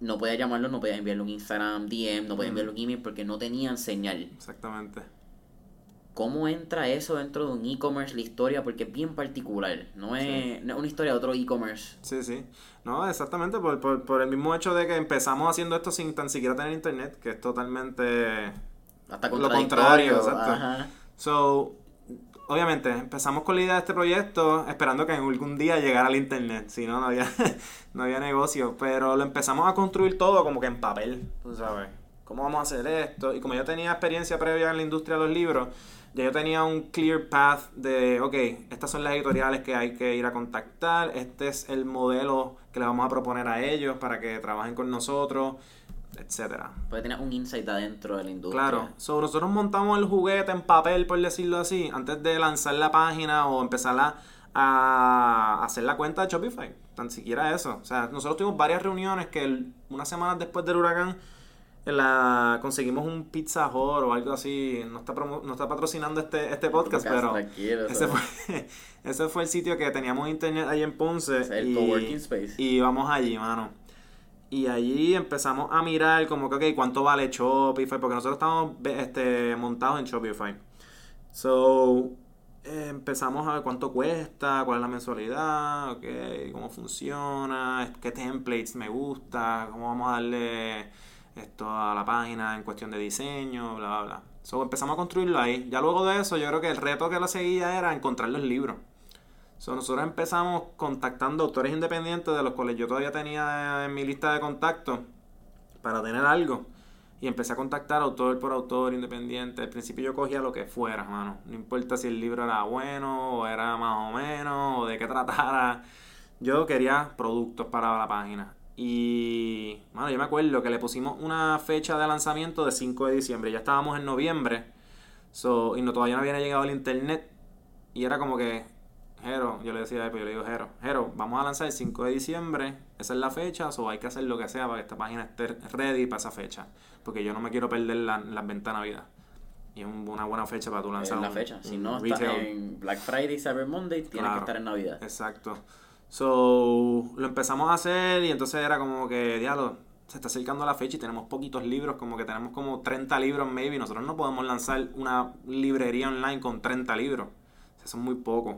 No podías llamarlos, no podías enviarle un Instagram DM, no podías enviarle un email porque no tenían señal. Exactamente. ¿Cómo entra eso dentro de un e-commerce, la historia? Porque es bien particular, no es, una historia de otro e-commerce. Sí, sí. No, exactamente, por, por, por, el mismo hecho de que empezamos haciendo esto sin tan siquiera tener internet, que es totalmente Hasta lo contrario. Exacto. So, obviamente, empezamos con la idea de este proyecto esperando que en algún día llegara al internet, si no, no había, [LAUGHS] no había negocio, pero lo empezamos a construir todo como que en papel, tú sabes. ¿Cómo vamos a hacer esto? Y como yo tenía experiencia previa en la industria de los libros, ya yo tenía un clear path de, ok, estas son las editoriales que hay que ir a contactar, este es el modelo que le vamos a proponer a ellos para que trabajen con nosotros, etcétera. Puede tener un insight adentro de la industria. Claro, so, nosotros montamos el juguete en papel, por decirlo así, antes de lanzar la página o empezar a, a hacer la cuenta de Shopify. Tan siquiera eso. O sea, nosotros tuvimos varias reuniones que una semana después del huracán la conseguimos un Pizza Hut o algo así. No está, no está patrocinando este, este podcast, pero ese fue, [LAUGHS] ese fue el sitio que teníamos internet ahí en Ponce. el y, coworking space. Y vamos allí, mano. Y allí empezamos a mirar como que, ok, ¿cuánto vale Shopify? Porque nosotros estamos este, montados en Shopify. So, eh, empezamos a ver cuánto cuesta, cuál es la mensualidad, okay, cómo funciona, qué templates me gusta, cómo vamos a darle esto a la página en cuestión de diseño, bla, bla, bla. So, empezamos a construirlo ahí. Ya luego de eso, yo creo que el reto que lo seguía era encontrar los libros. So, nosotros empezamos contactando autores independientes de los cuales yo todavía tenía en mi lista de contactos para tener algo. Y empecé a contactar autor por autor independiente. Al principio yo cogía lo que fuera, mano. No importa si el libro era bueno o era más o menos o de qué tratara. Yo quería productos para la página. Y, bueno, yo me acuerdo que le pusimos una fecha de lanzamiento de 5 de diciembre. Ya estábamos en noviembre. So, y no, todavía no había llegado el internet. Y era como que, Jero, yo le decía a yo le digo, Jero, Jero, vamos a lanzar el 5 de diciembre. Esa es la fecha. O hay que hacer lo que sea para que esta página esté ready para esa fecha. Porque yo no me quiero perder las la ventas Navidad. Y es una buena fecha para tu lanzar. Es la fecha. si no, está en Black Friday, Cyber Monday, tiene que estar en Navidad. Exacto. So, lo empezamos a hacer y entonces era como que, diablo, se está acercando la fecha y tenemos poquitos libros, como que tenemos como 30 libros maybe. Nosotros no podemos lanzar una librería online con 30 libros. O son muy pocos.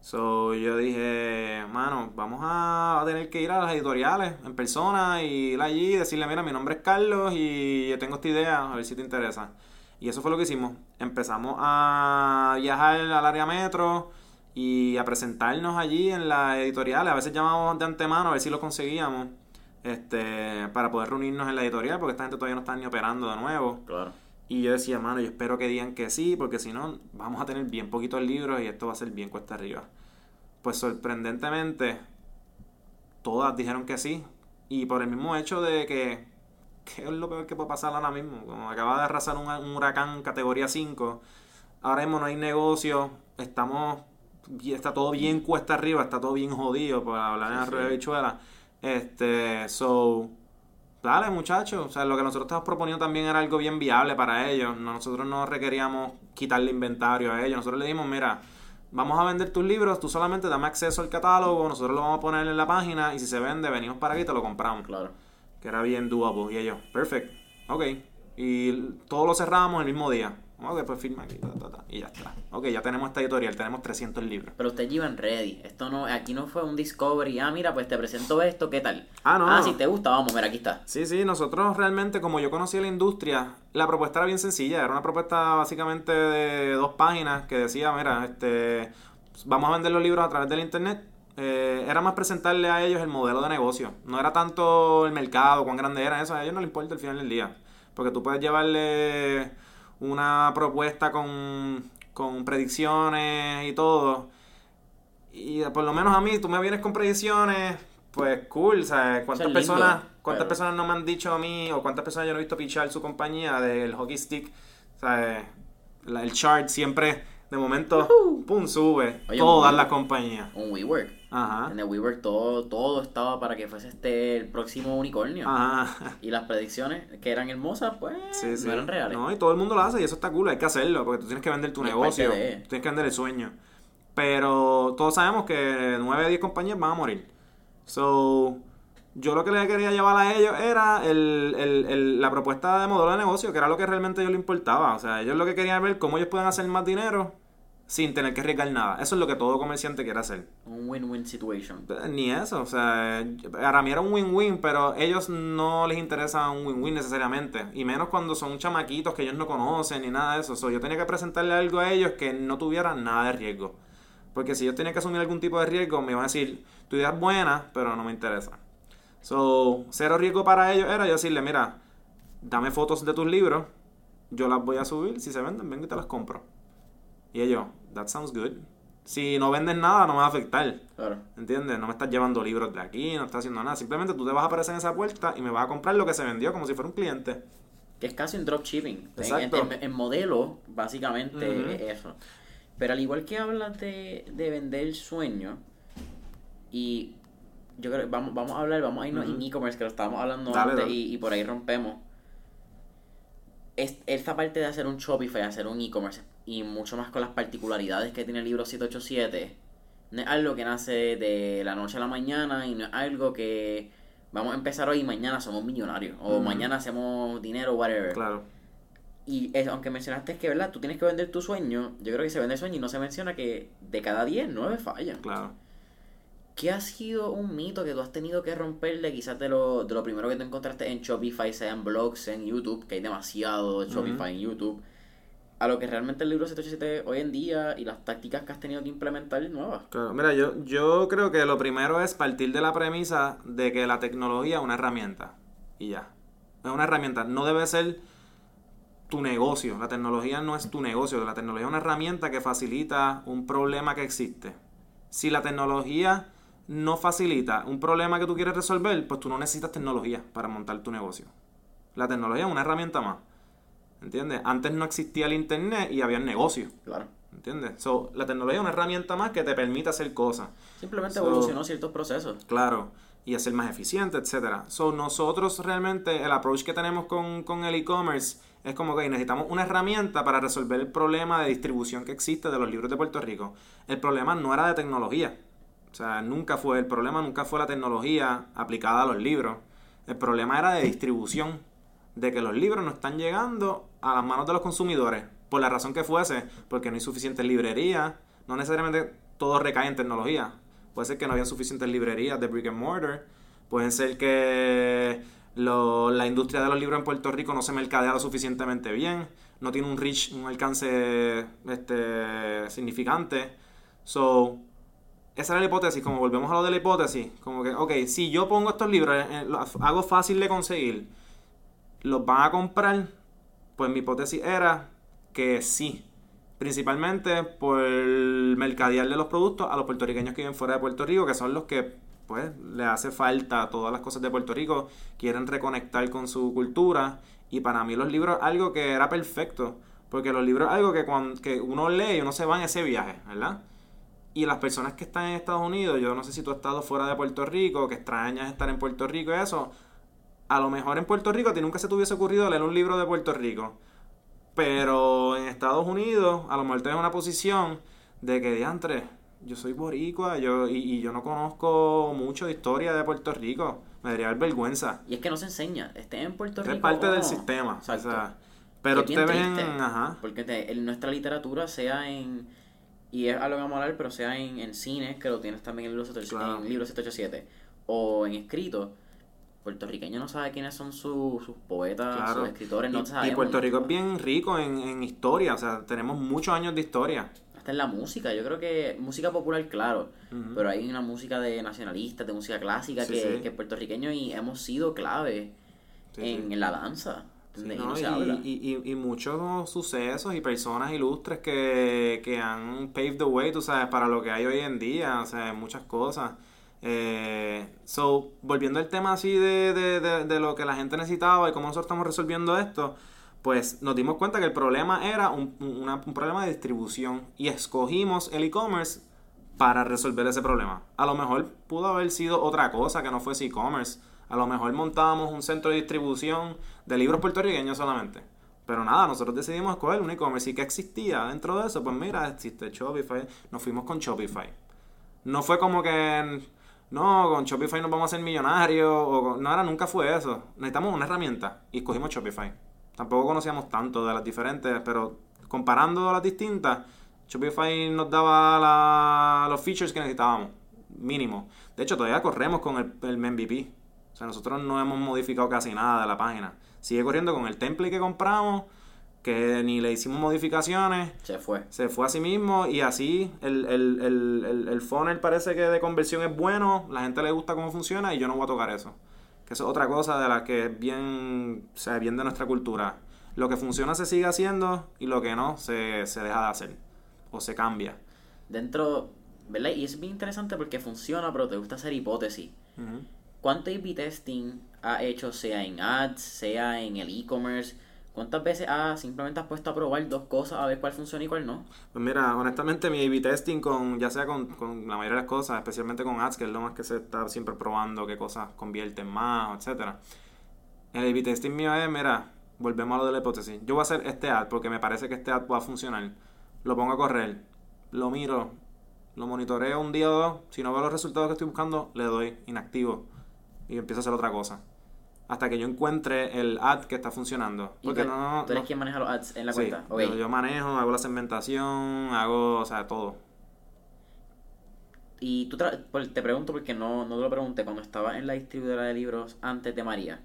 So, yo dije, mano, vamos a tener que ir a las editoriales en persona y ir allí y decirle, mira, mi nombre es Carlos y yo tengo esta idea, a ver si te interesa. Y eso fue lo que hicimos. Empezamos a viajar al área metro y a presentarnos allí en la editorial. A veces llamábamos de antemano a ver si lo conseguíamos este para poder reunirnos en la editorial porque esta gente todavía no está ni operando de nuevo. Claro. Y yo decía, mano, yo espero que digan que sí, porque si no, vamos a tener bien poquitos libros y esto va a ser bien cuesta arriba. Pues sorprendentemente, todas dijeron que sí. Y por el mismo hecho de que, ¿qué es lo peor que puede pasar ahora mismo? Como acaba de arrasar un, un huracán categoría 5, ahora mismo no hay negocio, estamos está todo bien cuesta arriba, está todo bien jodido, para hablar en la rueda de bichuela. Este, so, dale muchachos, o sea, lo que nosotros estamos proponiendo también era algo bien viable para ellos. Nosotros no requeríamos quitarle inventario a ellos, nosotros le dimos, mira, vamos a vender tus libros, tú solamente dame acceso al catálogo, nosotros lo vamos a poner en la página y si se vende, venimos para aquí y te lo compramos. Claro. Que era bien doable. Y ellos, perfect, ok. Y todo lo cerramos el mismo día. Ok, pues firma aquí, y ya está. Ok, ya tenemos esta editorial, tenemos 300 libros. Pero ustedes iban ready. Esto no, aquí no fue un discovery. Ah, mira, pues te presento esto, ¿qué tal? Ah, no. Ah, si te gusta, vamos, mira, aquí está. Sí, sí, nosotros realmente, como yo conocía la industria, la propuesta era bien sencilla. Era una propuesta básicamente de dos páginas que decía, mira, este, vamos a vender los libros a través del internet. Eh, era más presentarle a ellos el modelo de negocio. No era tanto el mercado, cuán grande era eso. A ellos no les importa el final del día. Porque tú puedes llevarle una propuesta con con predicciones y todo. Y por lo menos a mí, tú me vienes con predicciones, pues cool, ¿sabes? ¿Cuántas lindo, personas, cuántas pero- personas no me han dicho a mí o cuántas personas yo no he visto pichar su compañía del hockey stick? ¿Sabes? La- el chart siempre, de momento, pum, sube. Oye, todas las compañías. Un WeWork. Ajá. En el WeWork todo, todo estaba para que fuese este el próximo unicornio. Ajá. Y las predicciones, que eran hermosas, pues Sí, sí. no eran reales. No, y todo el mundo lo hace y eso está cool, hay que hacerlo, porque tú tienes que vender tu negocio, parte de- tú tienes que vender el sueño. Pero todos sabemos que 9 de 10 compañías van a morir. So, yo lo que le quería llevar a ellos era el, el- el- la propuesta de modelo de negocio, que era lo que realmente a ellos les importaba. O sea, ellos lo que querían ver cómo ellos pueden hacer más dinero sin tener que arriesgar nada. Eso es lo que todo comerciante quiere hacer. Un win-win situation. Ni eso, o sea, para mí era un win-win, pero ellos no les interesa un win-win necesariamente, y menos cuando son chamaquitos que ellos no conocen ni nada de eso. So, yo tenía que presentarle algo a ellos que no tuviera nada de riesgo. Porque si yo tenía que asumir algún tipo de riesgo, me iban a decir, tu idea es buena, pero no me interesa. So, cero riesgo para ellos era yo decirle, mira, dame fotos de tus libros, yo las voy a subir, si se venden, vengo y te las compro. Y ellos, that sounds good. Si no venden nada, no me va a afectar. Claro. ¿Entiendes? No me estás llevando libros de aquí, no estás haciendo nada. Simplemente tú te vas a aparecer en esa puerta y me vas a comprar lo que se vendió como si fuera un cliente. Que es casi un dropshipping. Exacto. En, en- en modelo, básicamente, es eso. Pero al igual que hablas de, de vender sueño, y yo creo vamos, vamos a hablar, vamos a irnos Ujú. en e-commerce, que lo estábamos hablando Dale, antes, dale. Y, y por ahí rompemos. Es, esta parte de hacer un Shopify, hacer un e-commerce, y mucho más con las particularidades que tiene el libro 787, no es algo que nace de la noche a la mañana y no es algo que vamos a empezar hoy y mañana somos millonarios, o mañana hacemos dinero, whatever. Claro. Y es- aunque mencionaste que, ¿verdad? Tú tienes que vender tu sueño. Yo creo que se vende el sueño y no se menciona que de cada 10, 9 fallan. Claro. ¿Qué ha sido un mito que tú has tenido que romperle quizás de lo, de lo primero que tú encontraste en Shopify, sea en blogs, sea en YouTube, que hay demasiado de Shopify en YouTube, a lo que realmente el libro 787 hoy en día y las tácticas que has tenido que implementar nuevas? Claro. Mira, yo, yo creo que lo primero es partir de la premisa de que la tecnología es una herramienta. Y ya. Es una herramienta. No debe ser tu negocio. La tecnología no es tu negocio. La tecnología es una herramienta que facilita un problema que existe. Si la tecnología no facilita un problema que tú quieres resolver, pues tú no necesitas tecnología para montar tu negocio. La tecnología es una herramienta más. ¿Entiendes? Antes no existía el internet y había negocio. Claro. ¿Entiendes? So, la tecnología es una herramienta más que te permite hacer cosas. Simplemente So- evolucionó ciertos procesos. Claro. Y hacer más eficiente, etcétera. So, nosotros realmente, el approach que tenemos con, con el e-commerce es como que necesitamos una herramienta para resolver el problema de distribución que existe de los libros de Puerto Rico. El problema no era de tecnología. O sea, nunca fue, el problema nunca fue la tecnología aplicada a los libros. El problema era de distribución, de que los libros no están llegando a las manos de los consumidores, por la razón que fuese, porque no hay suficientes librerías, no necesariamente todo recae en tecnología. Puede ser que no había suficientes librerías de brick and mortar, pueden ser que la industria de los libros en Puerto Rico no se mercadea suficientemente bien, no tiene un reach, un alcance este, significante. So, esa era la hipótesis, como volvemos a lo de la hipótesis, como que, ok, si yo pongo estos libros, eh, lo hago fácil de conseguir, los van a comprar, pues mi hipótesis era que sí, principalmente por el mercadear de los productos a los puertorriqueños que viven fuera de Puerto Rico, que son los que pues le hace falta todas las cosas de Puerto Rico, quieren reconectar con su cultura y para mí los libros algo que era perfecto, porque los libros algo que, cuando, que uno lee y uno se va en ese viaje, ¿verdad? Y las personas que están en Estados Unidos, yo no sé si tú has estado fuera de Puerto Rico, que extrañas estar en Puerto Rico y eso, a lo mejor en Puerto Rico a ti nunca se te hubiese ocurrido leer un libro de Puerto Rico. Pero en Estados Unidos, a lo mejor tienes una posición de que, diantre, yo soy boricua yo, y, y yo no conozco mucho de historia de Puerto Rico. Me debería dar vergüenza. Y es que no se enseña. Esté en Puerto Rico. Es parte del sistema. Exacto. o sea, pero te ves en... triste, Ajá. Porque te- en nuestra literatura, sea en. Y es algo que vamos a hablar, pero sea en, en cine, que lo tienes también en el libro, 787, Claro. en el libro 787, o en escrito, puertorriqueño no sabe quiénes son su- sus poetas, Claro. sus escritores, no y, y sabemos. Puerto Rico es bien rico en, en historia, o sea, tenemos muchos años de historia. Hasta en la música, yo creo que música popular, claro, pero hay una música de nacionalistas, de música clásica, Sí, que, sí. que es puertorriqueño y hemos sido clave Sí, en, la danza. Sí, y, ¿no? no se y, habla. y- y- y muchos sucesos y personas ilustres que, que han paved the way, tú sabes, para lo que hay hoy en día, o sea, muchas cosas. Eh, so, volviendo al tema así de, de, de, lo que la gente necesitaba y cómo nosotros estamos resolviendo esto, pues nos dimos cuenta que el problema era un, un- problema de distribución y escogimos el e-commerce para resolver ese problema. A lo mejor pudo haber sido otra cosa que no fuese e-commerce. A lo mejor montábamos un centro de distribución de libros puertorriqueños solamente. Pero nada, nosotros decidimos escoger un e-commerce y que existía dentro de eso. Pues mira, existe Shopify. Nos fuimos con Shopify. No fue como que, no, con Shopify nos vamos a hacer millonarios. O con- no nunca fue eso. Necesitamos una herramienta y escogimos Shopify. Tampoco conocíamos tanto de las diferentes, pero comparando las distintas, Shopify nos daba la- los features que necesitábamos, mínimo. De hecho, todavía corremos con el, el MVP. O sea, nosotros no hemos modificado casi nada de la página. Sigue corriendo con el template que compramos, que ni le hicimos modificaciones. Se fue. Se fue a sí mismo y así el, el, el, el, el funnel parece que de conversión es bueno, la gente le gusta cómo funciona y yo no voy a tocar eso. Que eso es otra cosa de la que es bien, o sea, bien de nuestra cultura. Lo que funciona se sigue haciendo y lo que no se, se deja de hacer o se cambia. Dentro, ¿verdad? Y es bien interesante porque funciona, pero te gusta hacer hipótesis. ¿Cuánto A-B testing ha hecho, sea en ads, sea en el e-commerce? ¿Cuántas veces has simplemente has puesto a probar dos cosas a ver cuál funciona y cuál no? Pues mira, honestamente mi A-B testing con, ya sea con, con la mayoría de las cosas, especialmente con ads, que es lo más que se está siempre probando, qué cosas convierten más, etcétera. El A-B testing mío es, mira, volvemos a lo de la hipótesis. Yo voy a hacer este ad porque me parece que este ad va a funcionar. Lo pongo a correr, lo miro, lo monitoreo un día o dos. Si no veo los resultados que estoy buscando, le doy inactivo y empiezo a hacer otra cosa. Hasta que yo encuentre el ad que está funcionando. ¿Y Porque tú, no, tú eres no- quien maneja los ads en la Sí, cuenta? Ok. yo, yo manejo, hago la segmentación, hago, o sea, todo. Y tú tra- te pregunto porque no, no te lo pregunté, cuando estaba en la distribuidora de libros antes de María,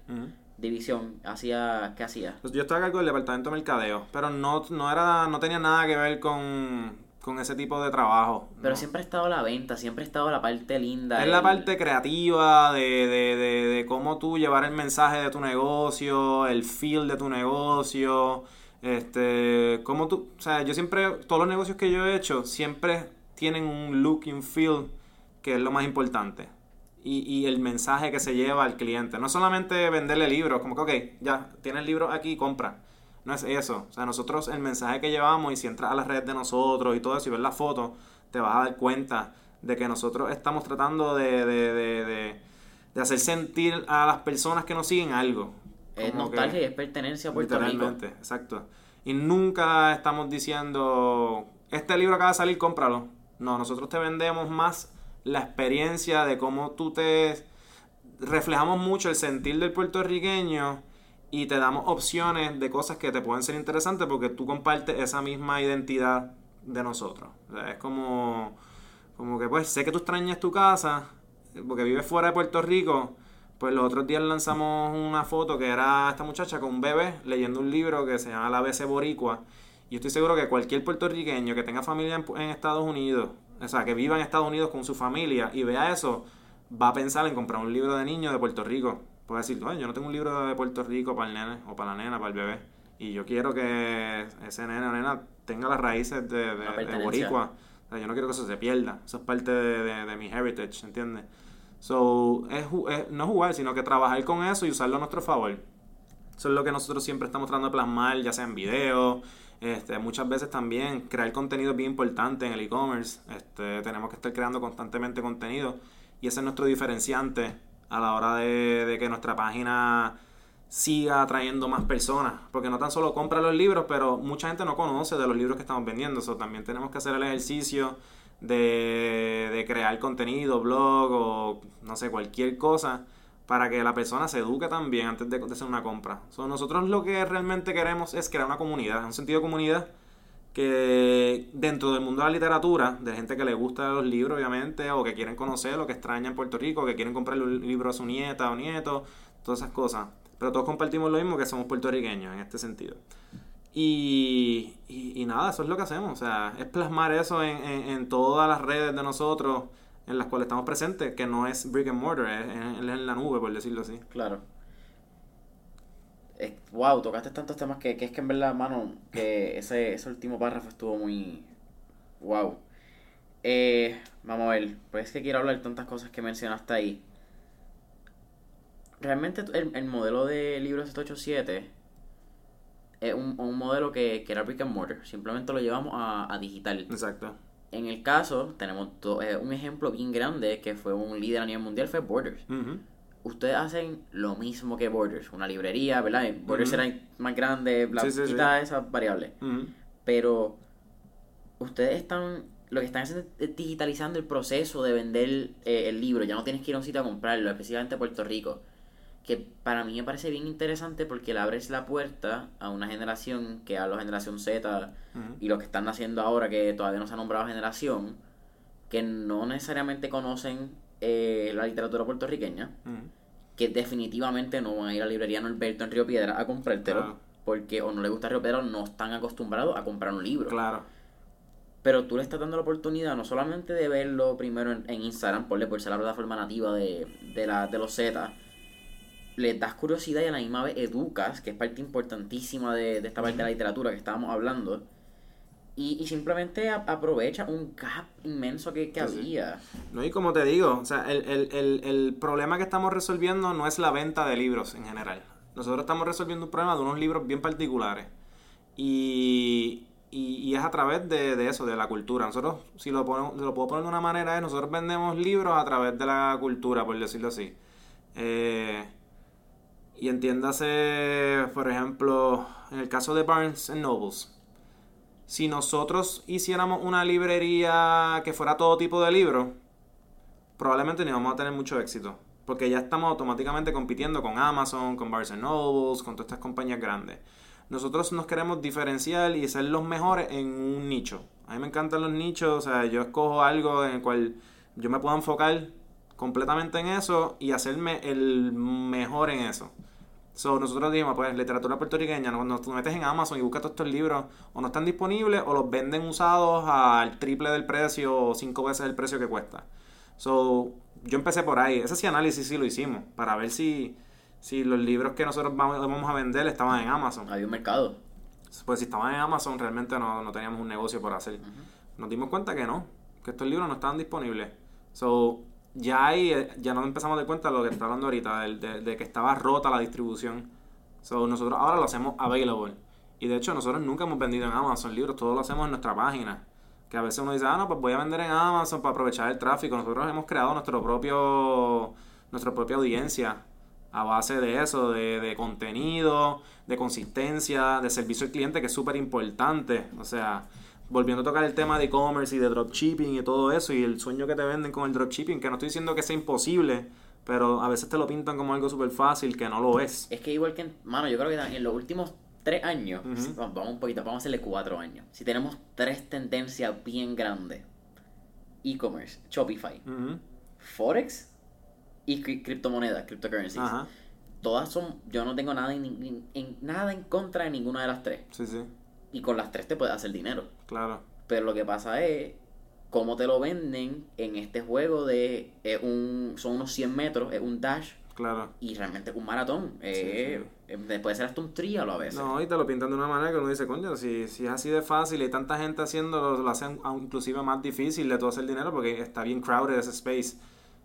división, hacía, ¿qué hacía? Pues yo estaba a cargo del departamento de mercadeo, pero no, no era, no tenía nada que ver con, con ese tipo de trabajo. Pero no. siempre ha estado la venta, siempre ha estado la parte linda. Es la parte creativa de, de, de, de cómo tú llevar el mensaje de tu negocio, el feel de tu negocio, este, cómo tú, o sea, yo siempre, todos los negocios que yo he hecho siempre tienen un look y un feel que es lo más importante. Y, y el mensaje que se lleva al cliente. No solamente venderle libros, como que, ok, ya, tienes el libro aquí, compra. No es eso. O sea, nosotros el mensaje que llevamos y si entras a las redes de nosotros y todo eso y ves la foto, te vas a dar cuenta de que nosotros estamos tratando de, de, de, de- hacer sentir a las personas que nos siguen algo. Es Como que- nostalgia y es pertenencia a Puerto Rico. Literalmente, exacto. Y nunca estamos diciendo, este libro acaba de salir, cómpralo. No, nosotros te vendemos más la experiencia de cómo tú te... Reflejamos mucho el sentir del puertorriqueño y te damos opciones de cosas que te pueden ser interesantes porque tú compartes esa misma identidad de nosotros. O sea, es como, como que pues sé que tú extrañas tu casa porque vives fuera de Puerto Rico. Pues los otros días lanzamos una foto que era esta muchacha con un bebé leyendo un libro que se llama La ABC Boricua. Y estoy seguro que cualquier puertorriqueño que tenga familia en, en Estados Unidos, o sea, que viva en Estados Unidos con su familia y vea eso, va a pensar en comprar un libro de niño de Puerto Rico. Puede decir, "Oye, yo no tengo un libro de Puerto Rico para el nene o para la nena, para el bebé. Y yo quiero que ese nene o nena tenga las raíces de, de- La de pertenencia. Boricua. O sea, yo no quiero que eso se pierda. Eso es parte de, mi heritage, ¿entiendes? So, es, no jugar, sino que trabajar con eso y usarlo a nuestro favor. Eso es lo que nosotros siempre estamos tratando de plasmar, ya sea en video, este, muchas veces también crear contenido es bien importante en el e-commerce. Este, tenemos que estar creando constantemente contenido y ese es nuestro diferenciante a la hora de, de que nuestra página siga atrayendo más personas. Porque no tan solo compra los libros, pero mucha gente no conoce de los libros que estamos vendiendo. So, también tenemos que hacer el ejercicio de, crear contenido, blog o no sé, cualquier cosa para que la persona se eduque también antes de, de hacer una compra. So, nosotros lo que realmente queremos es crear una comunidad, un sentido de comunidad que dentro del mundo de la literatura, de gente que le gusta los libros, obviamente, o que quieren conocer, o que extraña en Puerto Rico, que quieren comprarle un libro a su nieta o nieto, todas esas cosas. Pero todos compartimos lo mismo, que somos puertorriqueños en este sentido. Y, y, y nada, eso es lo que hacemos. O sea, es plasmar eso en, en, en todas las redes de nosotros en las cuales estamos presentes, que no es brick and mortar, es, es en la nube, por decirlo así. Claro. Wow, tocaste tantos temas que, que, es que en verdad, mano, que ese, ese último párrafo estuvo muy... Wow. Eh, vamos a ver, pues es que quiero hablar de tantas cosas que mencionaste ahí. Realmente el, el modelo de libros 787 es un, un modelo que, que, era brick and mortar, simplemente lo llevamos a, a digital. Exacto. En el caso, tenemos eh, un ejemplo bien grande que fue un líder a nivel mundial, fue Borders. Ustedes hacen lo mismo que Borders, una librería, ¿verdad? Borders era más grande, la sí, esas variables. Pero ustedes están, lo que están haciendo es digitalizando el proceso de vender eh, el libro. Ya no tienes que ir a un sitio a comprarlo, especialmente Puerto Rico. Que para mí me parece bien interesante porque le abres la puerta a una generación que a la generación Z y los que están naciendo ahora que todavía no se ha nombrado generación, que no necesariamente conocen eh, la literatura puertorriqueña, que definitivamente no van a ir a la librería Norberto en Río Piedra a comprártelo, porque o no les gusta Río Piedra o no están acostumbrados a comprar un libro. Claro. Pero tú le estás dando la oportunidad no solamente de verlo primero en, Instagram, por, por ser la plataforma nativa de, de, la, de los Z, le das curiosidad y a la misma vez educas, que es parte importantísima de, esta parte de la literatura que estábamos hablando. Y, simplemente aprovecha un gap inmenso que, había. No, y como te digo, o sea, el, problema que estamos resolviendo no es la venta de libros en general. Nosotros estamos resolviendo un problema de unos libros bien particulares. Y, y, es a través de, eso, de la cultura. Nosotros, si lo, ponemos, lo puedo poner de una manera, es nosotros vendemos libros a través de la cultura, por decirlo así. Eh, y entiéndase, por ejemplo, en el caso de Barnes Nobles. Si nosotros hiciéramos una librería que fuera todo tipo de libros, probablemente no vamos a tener mucho éxito. Porque ya estamos automáticamente compitiendo con Amazon, con Barnes Nobles, con todas estas compañías grandes. Nosotros nos queremos diferenciar y ser los mejores en un nicho. A mí me encantan los nichos, o sea, yo escojo algo en el cual yo me puedo enfocar completamente en eso y hacerme el mejor en eso. So, nosotros dijimos, pues, literatura puertorriqueña, cuando tú metes en Amazon y buscas todos estos libros, o no están disponibles o los venden usados al triple del precio o cinco veces el precio que cuesta. So, yo empecé por ahí. Ese sí análisis sí lo hicimos, para ver si, si los libros que nosotros vamos, vamos a vender estaban en Amazon. Había un mercado. Pues si estaban en Amazon, realmente no, no teníamos un negocio por hacer. Nos dimos cuenta que no, que estos libros no estaban disponibles. So, ya ahí eh, ya nos empezamos dar cuenta de lo que está hablando ahorita, de, de, que estaba rota la distribución. So, nosotros ahora lo hacemos available. Y de hecho, nosotros nunca hemos vendido en Amazon libros, todo lo hacemos en nuestra página. Que a veces uno dice, ah, no, pues voy a vender en Amazon para aprovechar el tráfico. Nosotros hemos creado nuestro propio, nuestra propia audiencia a base de eso, de, de contenido, de consistencia, de servicio al cliente, que es súper importante. O sea, volviendo a tocar el tema de e-commerce y de dropshipping y todo eso y el sueño que te venden con el dropshipping, que no estoy diciendo que sea imposible, pero a veces te lo pintan como algo súper fácil que no lo es. Es que igual que, mano, yo creo que en los últimos tres años, vamos un poquito, vamos a hacerle cuatro años, si tenemos tres tendencias bien grandes, e-commerce, Shopify, Forex y criptomonedas, cryptocurrencies. Todas son, yo no tengo nada en, en, nada en contra de ninguna de las tres. Sí, sí y con las tres te puedes hacer dinero. Claro. Pero lo que pasa es cómo te lo venden en este juego de un son unos 100 metros, es un dash. Claro. Y realmente es un maratón. Eh, eh, puede ser hasta un tríalo a veces. No, y te lo pintan de una manera que uno dice, coño, si, si es así de fácil y hay tanta gente haciéndolo, lo hacen inclusive más difícil de todo hacer dinero porque está bien crowded ese space.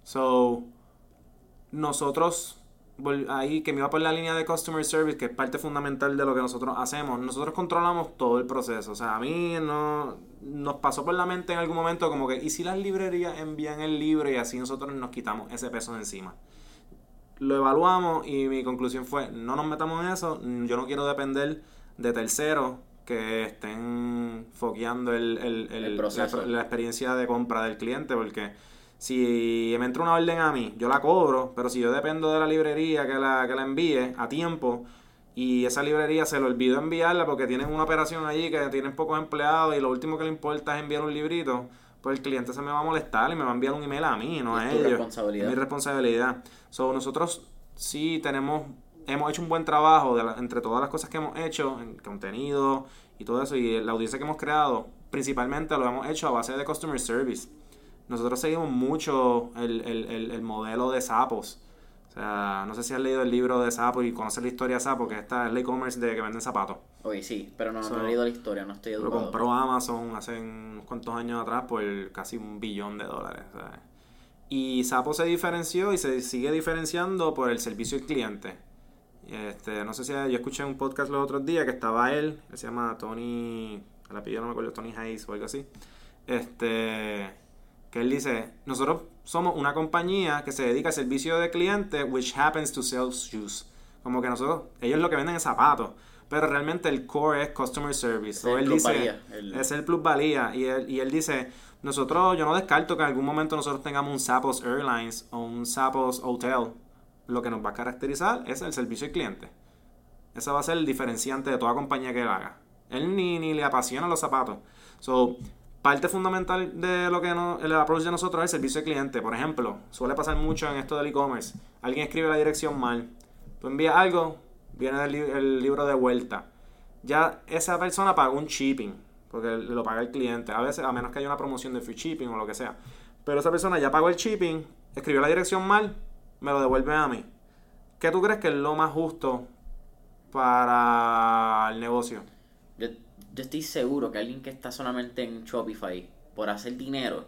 So, nosotros ahí que me iba por la línea de customer service, que es parte fundamental de lo que nosotros hacemos. Nosotros controlamos todo el proceso. O sea, a mí no nos pasó por la mente en algún momento como que, ¿y si las librerías envían el libro y así nosotros nos quitamos ese peso de encima? Lo evaluamos y mi conclusión fue, no nos metamos en eso, yo no quiero depender de terceros que estén foqueando el, el, la experiencia de compra del cliente, porque si me entra una orden a mí, yo la cobro, pero si yo dependo de la librería que la, que la envíe a tiempo y esa librería se lo olvidó enviarla porque tienen una operación allí que tienen pocos empleados y lo último que le importa es enviar un librito, pues el cliente se me va a molestar y me va a enviar un email a mí, no a ellos. Responsabilidad. Es mi responsabilidad. So, nosotros sí tenemos, hemos hecho un buen trabajo de entre todas las cosas que hemos hecho, en contenido y todo eso, y la audiencia que hemos creado, principalmente lo hemos hecho a base de customer service nosotros seguimos mucho el, modelo de sapos. O sea, no sé si has leído el libro de Sapo y conoces la historia de Sapo, que esta es el e-commerce de que venden zapatos. Oye, sí, pero no, he leído la historia, no estoy Lo educado. compró Amazon hace unos cuantos años atrás por casi un billón de dólares. ¿sabes? Y Sapo se diferenció y se sigue diferenciando por el servicio al cliente. Este, no sé si yo escuché un podcast los otros días que estaba él, él se llama Tony, el apellido no me acuerdo, Tony Hayes o algo así. Este, que él dice, nosotros somos una compañía que se dedica al servicio de cliente, which happens to sell shoes. Como que nosotros, ellos lo que venden es zapatos, pero realmente el core es customer service. So, el él dice, plusvalía, el- es el plusvalía. Y él, y él dice, nosotros, yo no descarto que en algún momento nosotros tengamos un Zappos Airlines o un Zappos Hotel. Lo que nos va a caracterizar es el servicio al cliente. Ese va a ser el diferenciante de toda compañía que él haga. Él ni, ni le apasiona los zapatos. So, parte fundamental de lo que no, el approach de nosotros es el servicio al cliente. Por ejemplo, suele pasar mucho en esto del e-commerce. Alguien escribe la dirección mal. Tú envías algo, viene el, li- el libro de vuelta. Ya esa persona pagó un shipping, porque lo paga el cliente. A veces, a menos que haya una promoción de free shipping o lo que sea. Pero esa persona ya pagó el shipping, escribió la dirección mal, me lo devuelve a mí. ¿Qué tú crees que es lo más justo para el negocio? Yo estoy seguro que alguien que está solamente en Shopify por hacer dinero,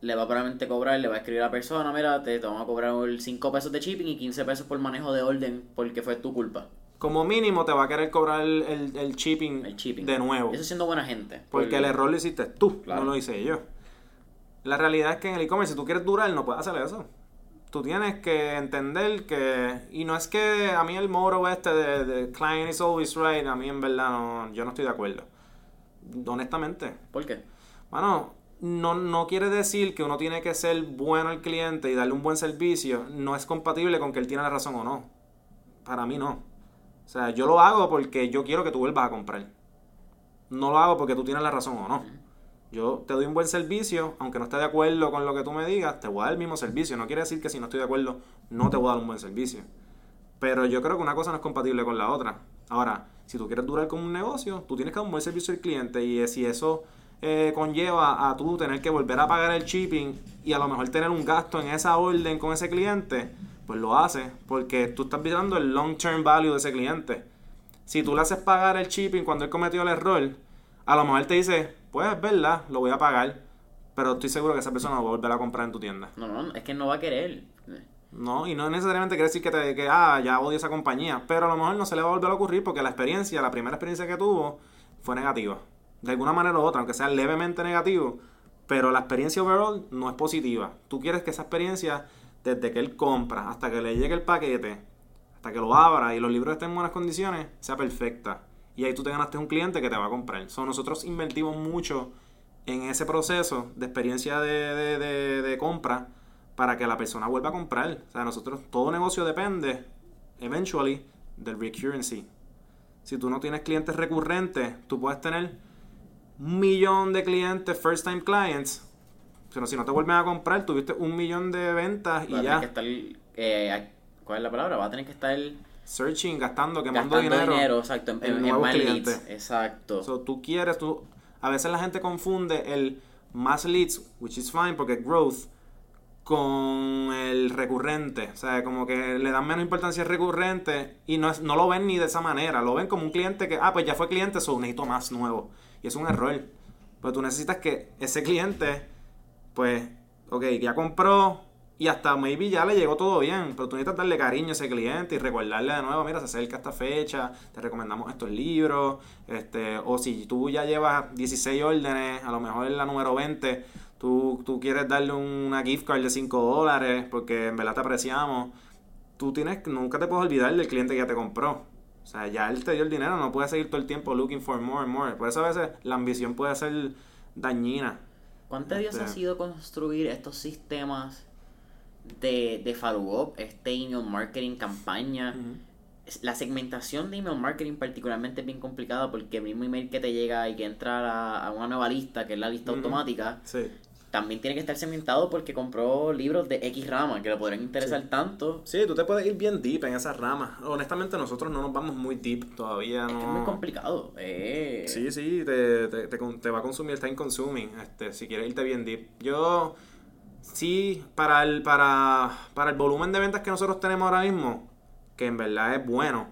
le va a probablemente cobrar, le va a escribir a la persona, mira, te, te vamos a cobrar 5 pesos de shipping y 15 pesos por manejo de orden porque fue tu culpa. Como mínimo te va a querer cobrar el, el- el shipping, El shipping. de nuevo. Eso siendo buena gente. Porque el error lo hiciste tú, Claro. no lo hice yo. La realidad es que en el e-commerce, si tú quieres durar, no puedes hacer eso. Tú tienes que entender que. Y no es que a mí el moro este de, de client is always right, a mí en verdad no, yo no estoy de acuerdo. Honestamente. ¿Por qué? Bueno, no, no quiere decir que uno tiene que ser bueno al cliente y darle un buen servicio. No es compatible con que él tiene la razón o no. Para mí no. O sea, yo lo hago porque yo quiero que tú vuelvas a comprar. No lo hago porque tú tienes la razón o no. Yo te doy un buen servicio, aunque no esté de acuerdo con lo que tú me digas, te voy a dar el mismo servicio. No quiere decir que si no estoy de acuerdo, no te voy a dar un buen servicio. Pero yo creo que una cosa no es compatible con la otra. Ahora, si tú quieres durar con un negocio, tú tienes que dar un buen servicio al cliente y eh, si eso eh, conlleva a tú tener que volver a pagar el shipping y a lo mejor tener un gasto en esa orden con ese cliente, pues lo haces porque tú estás mirando el long term value de ese cliente. Si tú le haces pagar el shipping cuando él cometió el error, a lo mejor te dice, pues es verdad, lo voy a pagar, pero estoy seguro que esa persona no va a volver a comprar en tu tienda. No, no, es que no va a querer. No, y no necesariamente quiere decir que, te, que ah, ya odio esa compañía, pero a lo mejor no se le va a volver a ocurrir porque la experiencia, la primera experiencia que tuvo fue negativa. De alguna manera u otra, aunque sea levemente negativo, pero la experiencia overall no es positiva. Tú quieres que esa experiencia, desde que él compra hasta que le llegue el paquete, hasta que lo abra y los libros estén en buenas condiciones, sea perfecta. Y ahí tú te ganaste un cliente que te va a comprar. So, nosotros invertimos mucho en ese proceso de experiencia de, de- de- de compra para que la persona vuelva a comprar. O sea, nosotros, todo negocio depende, eventually, del recurrency. Si tú no tienes clientes recurrentes, tú puedes tener un millón de clientes, first time clients, pero si no te vuelven a comprar, tuviste un millón de ventas y Va a tener ya. que estar. eh, ¿Cuál es la palabra? Va a tener que estar Searching, gastando, quemando gastando dinero. dinero, exacto, en, en más clientes. leads. Exacto. So, tú quieres, tú... A veces la gente confunde el más leads, which is fine porque growth, con el recurrente. O sea, como que le dan menos importancia al recurrente y no, es, no lo ven ni de esa manera. Lo ven como un cliente que, ah, pues ya fue cliente, so necesito más nuevo. Y es un error. Pues tú necesitas que ese cliente, pues, ok, ya compró y hasta maybe ya le llegó todo bien, pero tú necesitas darle cariño a ese cliente y recordarle de nuevo, mira, se acerca esta fecha, te recomendamos estos libros, este, o si tú ya llevas 16 órdenes, a lo mejor en la número 20, tú, tú quieres darle una gift card de 5 dólares porque en verdad te apreciamos, tú tienes, nunca te puedes olvidar del cliente que ya te compró. O sea, ya él te dio el dinero, no puedes seguir todo el tiempo looking for more and more. Por eso a veces la ambición puede ser dañina. ¿Cuán tedioso ha Este- sido construir estos sistemas de, de follow-up, este email marketing, campaña? Es- La segmentación de email marketing particularmente es bien complicada porque el mismo email que te llega y que entra a, a una nueva lista, que es la lista automática, Sí. también tiene que estar segmentado porque compró libros de X rama que le podrían interesar tanto. Sí, tú te puedes ir bien deep en esas ramas. Honestamente, nosotros no nos vamos muy deep todavía. Es no... que es muy complicado. eh. Sí, sí, te, te, te va a consumir, time consuming, este, si quieres irte bien deep. Yo sí, para el, para, para el volumen de ventas que nosotros tenemos ahora mismo, que en verdad es bueno,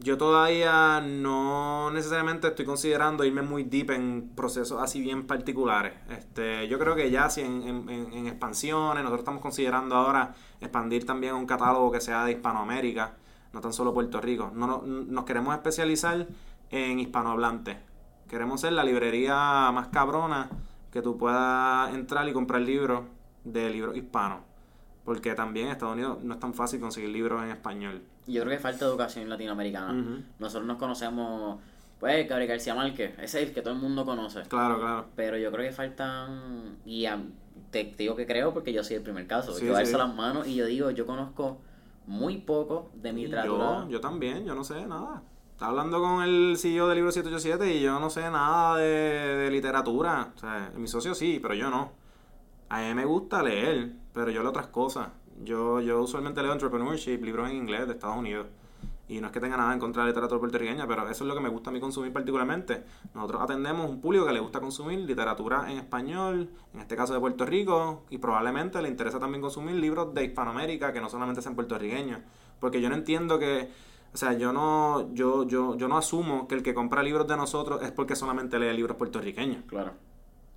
yo todavía no necesariamente estoy considerando irme muy deep en procesos así bien particulares. Este, yo creo que ya si en, en, expansiones, nosotros estamos considerando ahora expandir también un catálogo que sea de Hispanoamérica, no tan solo Puerto Rico. No, no, nos queremos especializar en hispanohablantes. Queremos ser la librería más cabrona que tú puedas entrar y comprar libros de libros hispanos. Porque también en Estados Unidos no es tan fácil conseguir libros en español. Yo creo que falta educación latinoamericana. Nosotros nos conocemos, pues, Gabriel García Márquez, ese es el que todo el mundo conoce. Claro, claro. Pero yo creo que faltan, y te, digo que creo porque yo soy el primer caso, yo alzo las manos y yo digo, yo conozco muy poco de mi literatura. Yo, yo también, yo no sé nada. Estaba hablando con el CEO del libro 787 y yo no sé nada de, de literatura. O sea, mi socio sí, pero yo no. A mí me gusta leer, pero yo leo otras cosas. Yo, yo usualmente leo entrepreneurship, libros en inglés de Estados Unidos. Y no es que tenga nada en contra de literatura puertorriqueña, pero eso es lo que me gusta a mí consumir particularmente. Nosotros atendemos un público que le gusta consumir literatura en español, en este caso de Puerto Rico, y probablemente le interesa también consumir libros de Hispanoamérica que no solamente sean puertorriqueños. Porque yo no entiendo que, o sea, yo no, yo, yo, yo no asumo que el que compra libros de nosotros es porque solamente lee libros puertorriqueños. Claro.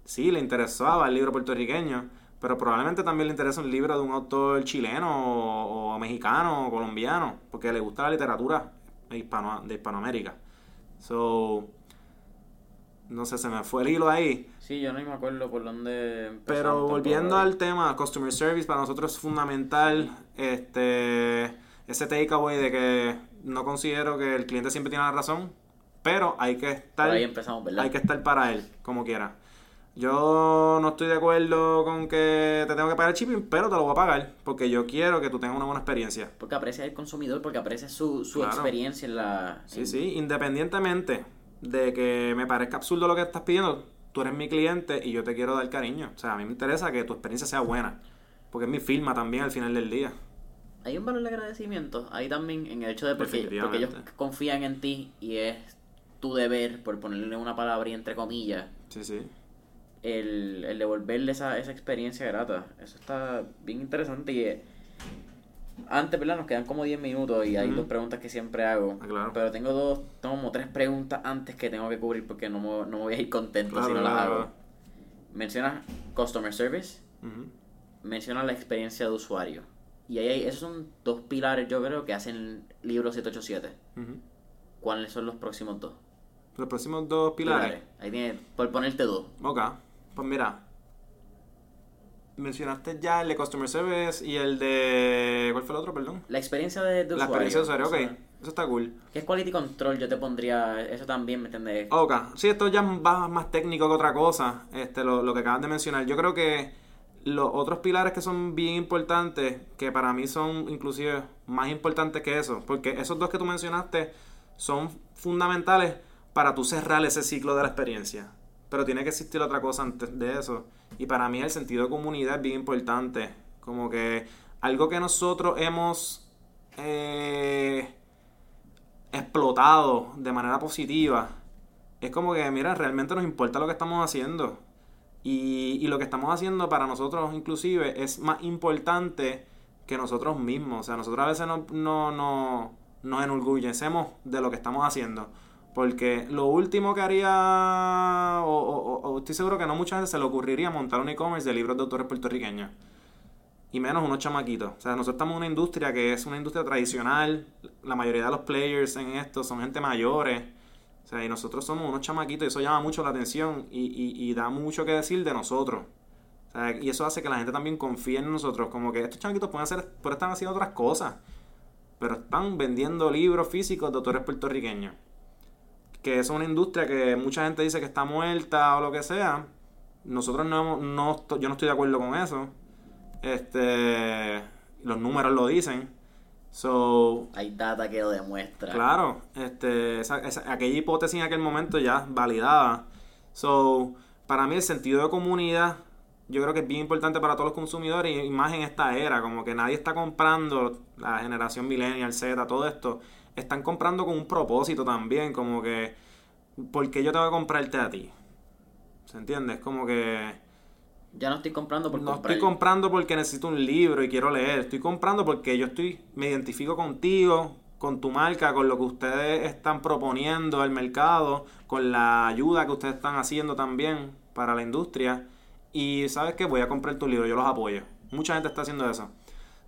Sí, le interesaba el libro puertorriqueño, pero probablemente también le interesa un libro de un autor chileno o, mexicano o colombiano, porque le gusta la literatura hispano, de Hispanoamérica. So, no sé, se me fue el hilo ahí. Sí, yo no me acuerdo por dónde. Pero volviendo al tema, customer service para nosotros es fundamental. Este, ese takeaway de que no considero que el cliente siempre tiene la razón, pero hay que estar. ahí empezamos, ¿verdad? Hay que estar para él, como quiera. Yo no estoy de acuerdo con que te tengo que pagar el shipping, pero te lo voy a pagar porque yo quiero que tú tengas una buena experiencia. Porque aprecia el consumidor, porque aprecia su, su experiencia en la... Sí, sí, independientemente de que me parezca absurdo lo que estás pidiendo, tú eres mi cliente y yo te quiero dar cariño. O sea, a mí me interesa que tu experiencia sea buena, porque es mi firma también al final del día. Hay un valor de agradecimiento ahí también en el hecho de porque, porque ellos confían en ti y es tu deber, por ponerle una palabra y entre comillas. Sí, sí el, el devolverle esa, esa experiencia grata. Eso está bien interesante y eh, antes, ¿verdad? Nos quedan como 10 minutos y hay dos preguntas que siempre hago. Ah, pero tengo dos, tengo como tres preguntas antes que tengo que cubrir porque no me, no voy a ir contento si no las hago. Mencionas Customer Service, mencionas la experiencia de usuario. Y ahí esos son dos pilares, yo creo, que hacen libro 787. ¿Cuáles son los próximos dos? Los próximos dos pilares. Ahí tiene, por ponerte dos. Ok. Pues mira, mencionaste ya el de Customer Service y el de... ¿Cuál fue el otro, perdón? La experiencia de, usuario. La experiencia de usuario, ok. Eso está cool. ¿Qué es Quality Control? Yo te pondría... Eso también, ¿me entiendes? Ok. Sí, esto ya va más técnico que otra cosa. Este, lo, lo que acabas de mencionar. Yo creo que los otros pilares que son bien importantes, que para mí son inclusive más importantes que eso, porque esos dos que tú mencionaste son fundamentales para tú cerrar ese ciclo de la experiencia pero tiene que existir otra cosa antes de eso. Y para mí el sentido de comunidad es bien importante. Como que algo que nosotros hemos eh, explotado de manera positiva. Es como que, mira, realmente nos importa lo que estamos haciendo. Y, y lo que estamos haciendo para nosotros inclusive es más importante que nosotros mismos. O sea, nosotros a veces no, no, no nos enorgullecemos de lo que estamos haciendo. Porque lo último que haría, o, estoy seguro que no mucha gente se le ocurriría montar un e-commerce de libros de autores puertorriqueños. Y menos unos chamaquitos. O sea, nosotros estamos en una industria que es una industria tradicional. La mayoría de los players en esto son gente mayores. O sea, y nosotros somos unos chamaquitos y eso llama mucho la atención y, da mucho que decir de nosotros. O sea, y eso hace que la gente también confíe en nosotros. Como que estos chamaquitos pueden, hacer, pueden estar haciendo otras cosas. Pero están vendiendo libros físicos de autores puertorriqueños que es una industria que mucha gente dice que está muerta o lo que sea. Nosotros no, no yo no estoy de acuerdo con eso. Este, los números lo dicen. So, Hay data que lo demuestra. Claro, este, aquella hipótesis en aquel momento ya validada. So, para mí el sentido de comunidad, yo creo que es bien importante para todos los consumidores y más en esta era, como que nadie está comprando la generación millennial, Z, todo esto están comprando con un propósito también, como que, ¿por qué yo tengo que comprarte a ti? ¿Se entiende? Es como que Ya no estoy comprando por no comprar. estoy comprando porque necesito un libro y quiero leer. Estoy comprando porque yo estoy, me identifico contigo, con tu marca, con lo que ustedes están proponiendo al mercado, con la ayuda que ustedes están haciendo también para la industria. Y sabes que voy a comprar tu libro, yo los apoyo. Mucha gente está haciendo eso.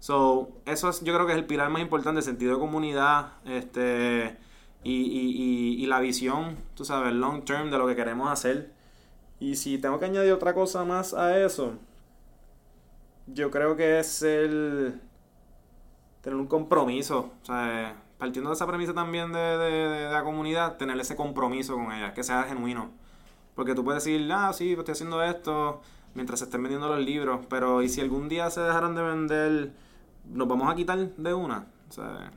So, eso es, yo creo que es el pilar más importante, el sentido de comunidad, este, y, y, y, y la visión, tú sabes, long term de lo que queremos hacer. Y si tengo que añadir otra cosa más a eso, yo creo que es el tener un compromiso. O sea, partiendo de esa premisa también de, de, de, la comunidad, tener ese compromiso con ella, que sea genuino. Porque tú puedes decir, ah, sí, estoy haciendo esto mientras se estén vendiendo los libros, pero ¿y si algún día se dejaran de vender, nos vamos a quitar de una? O sea,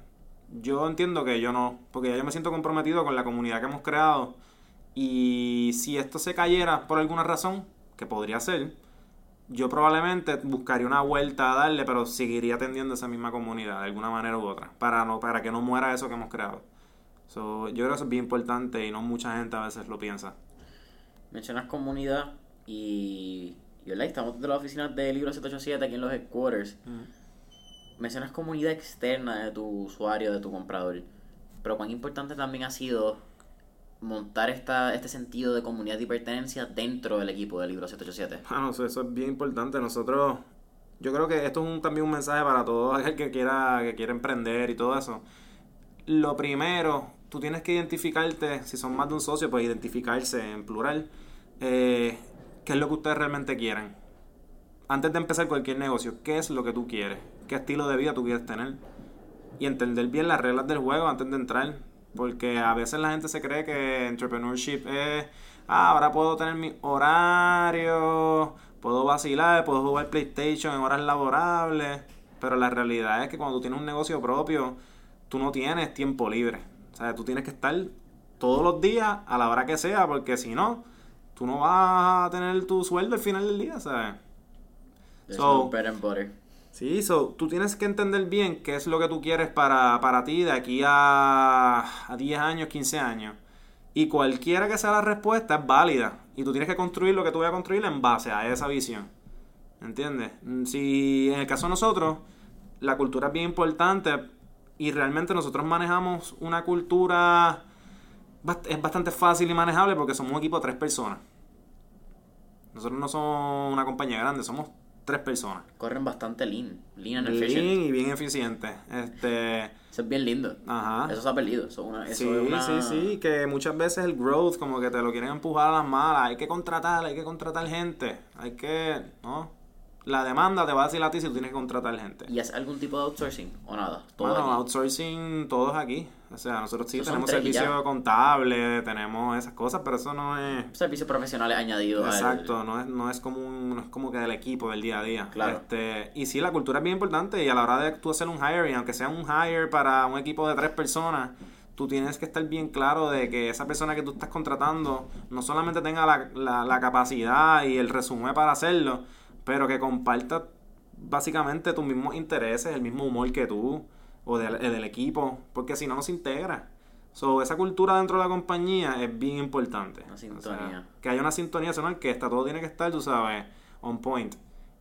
yo entiendo que yo no, porque ya yo me siento comprometido con la comunidad que hemos creado. Y si esto se cayera por alguna razón, que podría ser, yo probablemente buscaría una vuelta a darle, pero seguiría atendiendo esa misma comunidad de alguna manera u otra, para no para que no muera eso que hemos creado. So, yo creo que eso es bien importante y no mucha gente a veces lo piensa. Mencionas comunidad y, y ¿verdad? estamos de la oficina de Libro 787 aquí en los headquarters. Mm. Mencionas comunidad externa de tu usuario, de tu comprador. Pero cuán importante también ha sido montar esta, este sentido de comunidad y pertenencia dentro del equipo del libro 787. Bueno, eso, eso es bien importante. Nosotros, yo creo que esto es un, también un mensaje para todo aquel que quiera, que quiera emprender y todo eso. Lo primero, tú tienes que identificarte, si son más de un socio, pues identificarse en plural, eh, qué es lo que ustedes realmente quieren. Antes de empezar cualquier negocio, ¿qué es lo que tú quieres? ¿Qué estilo de vida tú quieres tener? Y entender bien las reglas del juego antes de entrar porque a veces la gente se cree que entrepreneurship es, ah, ahora puedo tener mi horario, puedo vacilar, puedo jugar PlayStation en horas laborables. Pero la realidad es que cuando tú tienes un negocio propio, tú no tienes tiempo libre. O sea, tú tienes que estar todos los días a la hora que sea, porque si no, tú no vas a tener tu sueldo al final del día, ¿sabes? So, no bread and butter. Sí, so, tú tienes que entender bien qué es lo que tú quieres para, para ti de aquí a, a 10 años, 15 años. Y cualquiera que sea la respuesta es válida. Y tú tienes que construir lo que tú vas a construir en base a esa visión. ¿Entiendes? Si en el caso de nosotros, la cultura es bien importante y realmente nosotros manejamos una cultura es bastante fácil y manejable porque somos un equipo de tres personas. Nosotros no somos una compañía grande, somos tres personas. Corren bastante lean, lean and efficient. Lean y bien eficiente. Este, eso es bien lindo. Ajá. Eso se ha perdido. Eso, una, eso sí, es una... sí, sí, que muchas veces el growth como que te lo quieren empujar a las malas. Hay que contratar, hay que contratar gente. Hay que, ¿no? La demanda te va a decir a ti si tú tienes que contratar gente. ¿Y es algún tipo de outsourcing o nada? ¿Todo bueno, outsourcing todos aquí. O sea, nosotros sí tenemos servicio contable, tenemos esas cosas, pero eso no es... Servicios profesionales añadidos. Exacto, no, es, no, es como un, no es como que del equipo del día a día. Claro. Este, y sí, la cultura es bien importante y a la hora de tú hacer un hiring, aunque sea un hire para un equipo de tres personas, tú tienes que estar bien claro de que esa persona que tú estás contratando no solamente tenga la, la, la capacidad y el resumen para hacerlo, pero que comparta básicamente tus mismos intereses, el mismo humor que tú o del, del equipo, porque si no, no se integra. So, esa cultura dentro de la compañía es bien importante. Una sintonía. que haya una sintonía, eso que está todo tiene que estar, tú sabes, on point.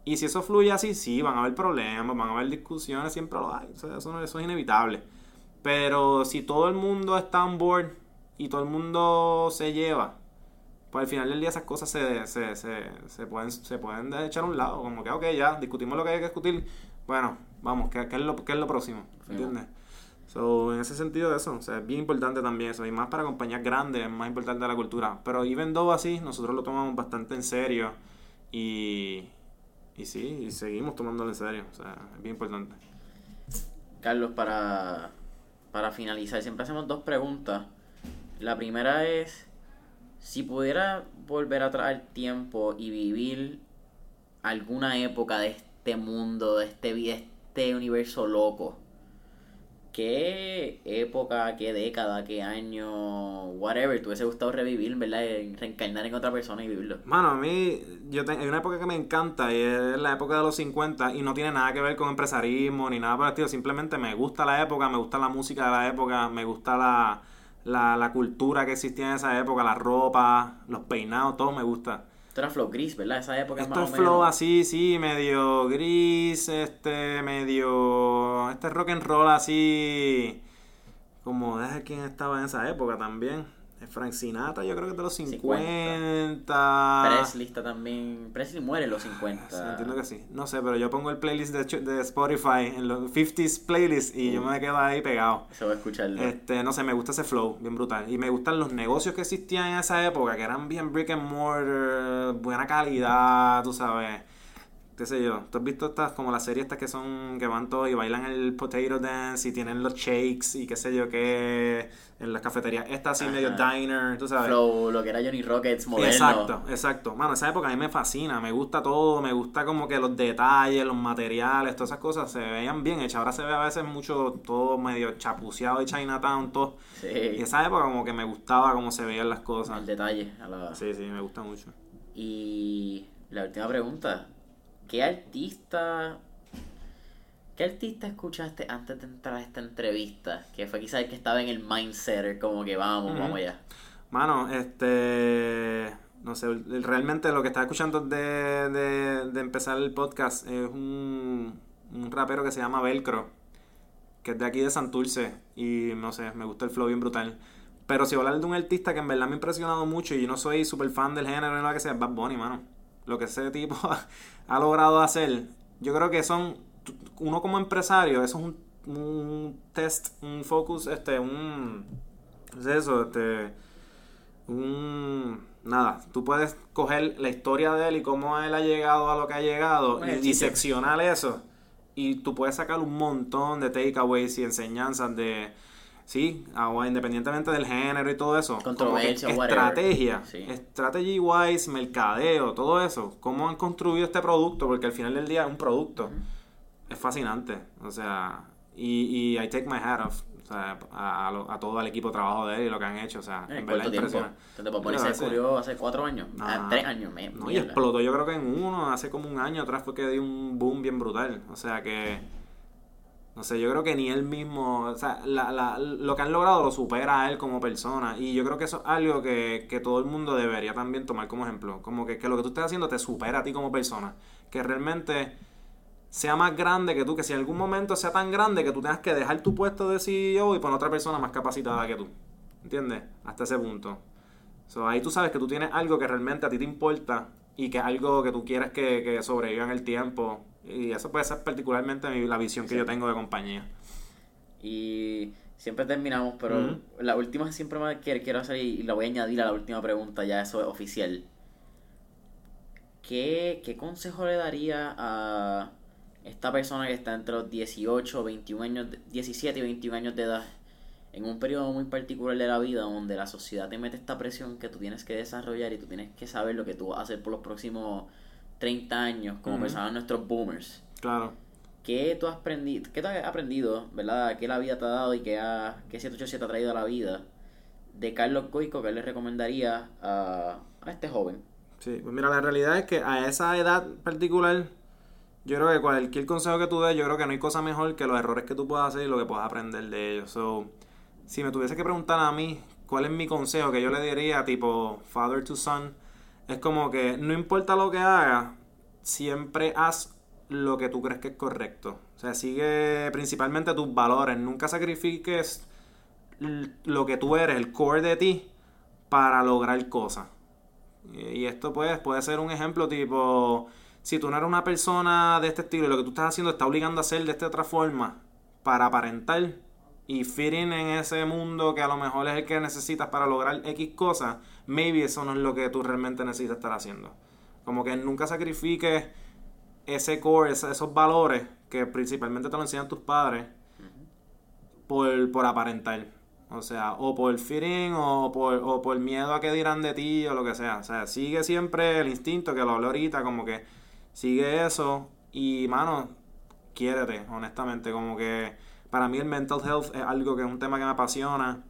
Y si eso fluye así, sí, van a haber problemas, van a haber discusiones, siempre lo hay. eso, eso es inevitable. Pero si todo el mundo está on board y todo el mundo se lleva, pues al final del día esas cosas se, se, se, se, pueden, se pueden echar a un lado. Como que, ok, ya, discutimos lo que hay que discutir. Bueno, vamos, ¿qué, qué es, lo, qué es lo próximo? ¿Entiendes? So, en ese sentido, eso, o sea, es bien importante también eso. Y más para compañías grandes, es más importante la cultura. Pero even though así, nosotros lo tomamos bastante en serio. Y, y sí, y seguimos tomándolo en serio. O sea, es bien importante. Carlos, para, para finalizar, siempre hacemos dos preguntas. La primera es si pudiera volver a traer tiempo y vivir alguna época de este mundo, de este, este universo loco, ¿qué época, qué década, qué año, whatever, te hubiese gustado revivir, ¿verdad? Reencarnar en otra persona y vivirlo. Mano, a mí, yo tengo, hay una época que me encanta y es la época de los 50 y no tiene nada que ver con empresarismo ni nada por el estilo, simplemente me gusta la época, me gusta la música de la época, me gusta la la, la cultura que existía en esa época, la ropa, los peinados, todo me gusta. Esto era flow gris, ¿verdad? Esa época Esto más es flow menos. así, sí, medio gris, este, medio... Este rock and roll así... Como, déjame quién estaba en esa época también. Frank Sinatra, yo creo que es de los 50. Presley está también. Presley muere en los 50. Sí, entiendo que sí. No sé, pero yo pongo el playlist de, Spotify en los 50s playlists y yo me quedo ahí pegado. Se va a escucharlo. Este, no sé, me gusta ese flow, bien brutal. Y me gustan los negocios que existían en esa época, que eran bien brick and mortar, buena calidad, tú sabes. Qué sé yo. ¿Tú has visto estas, como las series estas que son, que van todos y bailan el potato dance y tienen los shakes y qué sé yo qué, en las cafeterías, esta así Ajá. medio diner, tú sabes. Flow, lo que era Johnny Rockets moderno. Exacto, exacto. Mano, esa época a mí me fascina, me gusta todo, me gusta como que los detalles, los materiales, todas esas cosas se veían bien hechas. Ahora se ve a veces mucho todo medio chapuceado de Chinatown, todo. Y Sí. esa época como que me gustaba cómo se veían las cosas. El detalle. a la- Sí, sí, me gusta mucho. Y la última pregunta. ¿Qué artista... ¿Qué artista escuchaste antes de entrar a esta entrevista? Que fue quizás el que estaba en el mindset, como que vamos, vamos allá. Mano, este... No sé, realmente lo que estaba escuchando de, de, de empezar el podcast es un, un rapero que se llama Velcro, que es de aquí de Santurce, y no sé, me gusta el flow bien brutal. Pero si voy a hablar de un artista que en verdad me ha impresionado mucho y yo no soy súper fan del género ni nada que sea, es Bad Bunny, mano. Lo que ese tipo [LAUGHS] ha logrado hacer, yo creo que son, uno como empresario, eso es un, un test, un focus, este, un, ¿qué es eso? Este, un, nada, tú puedes coger la historia de él y cómo él ha llegado a lo que ha llegado y, y seccionar eso. Y tú puedes sacar un montón de takeaways y enseñanzas de, sí, independientemente del género y todo eso. Controversia, estrategia, Sí. strategy wise, mercadeo, todo eso. Cómo han construido este producto, porque al final del día es un producto. Es fascinante. O sea, y, y I take my hat off. O sea, a, a lo- a todo el equipo de trabajo de él y lo que han hecho. O sea, En en verdad impresionante. Entonces, se descubrió hace cuatro años. Ah, tres años. Me, No, y mierda. explotó yo creo que en uno, hace como un año atrás fue que dio un boom bien brutal. O sea que, no sé, yo creo que ni él mismo, o sea, la, la- lo que han logrado lo supera a él como persona. Y yo creo que eso es algo que, que todo el mundo debería también tomar como ejemplo. Como que, que lo que tú estés haciendo te supera a ti como persona. Que realmente sea más grande que tú, que si en algún momento sea tan grande que tú tengas que dejar tu puesto de CEO y poner otra persona más capacitada que tú. ¿Entiendes? Hasta ese punto. So, ahí tú sabes que tú tienes algo que realmente a ti te importa y que es algo que tú quieres que, que sobreviva en el tiempo. Y eso puede ser particularmente la visión que yo tengo de compañía. Y siempre terminamos, pero la última siempre me quiero, quiero hacer y la voy a añadir a la última pregunta, ya eso es oficial. ¿Qué, qué consejo le daría a esta persona que está entre los 18, 21 años, de- 17 y 21 años de edad, en un periodo muy particular de la vida donde la sociedad te mete esta presión que tú tienes que desarrollar y tú tienes que saber lo que tú vas a hacer por los próximos 30 años, como Ujú. pensaban nuestros boomers? Claro. ¿Qué tú has aprendido, qué tú has aprendido, verdad? ¿Qué la vida te ha dado y qué, ha, qué 787 te ha traído a la vida? De Carlos Goico, que le recomendaría a, a este joven? Sí, pues mira, la realidad es que a esa edad particular, yo creo que cualquier consejo que tú des, yo creo que no hay cosa mejor que los errores que tú puedas hacer y lo que puedas aprender de ellos. So, si me tuviese que preguntar a mí cuál es mi consejo que yo le diría, tipo father to son, es como que no importa lo que hagas, siempre haz lo que tú crees que es correcto. O sea, sigue principalmente tus valores, nunca sacrifiques lo que tú eres, el core de ti, para lograr cosas. Y esto pues puede ser un ejemplo tipo, si tú no eres una persona de este estilo y lo que tú estás haciendo está obligando a hacer de esta otra forma para aparentar y fit in en ese mundo que a lo mejor es el que necesitas para lograr X cosas, maybe eso no es lo que tú realmente necesitas estar haciendo. Como que nunca sacrifiques ese core, esos valores que principalmente te lo enseñan tus padres por, por aparentar. O sea, o por feeling o por, o por miedo a que dirán de ti o lo que sea. O sea, sigue siempre el instinto que lo hablé ahorita, como que sigue eso y, mano, quiérete, honestamente. Como que para mí el mental health es algo que es un tema que me apasiona,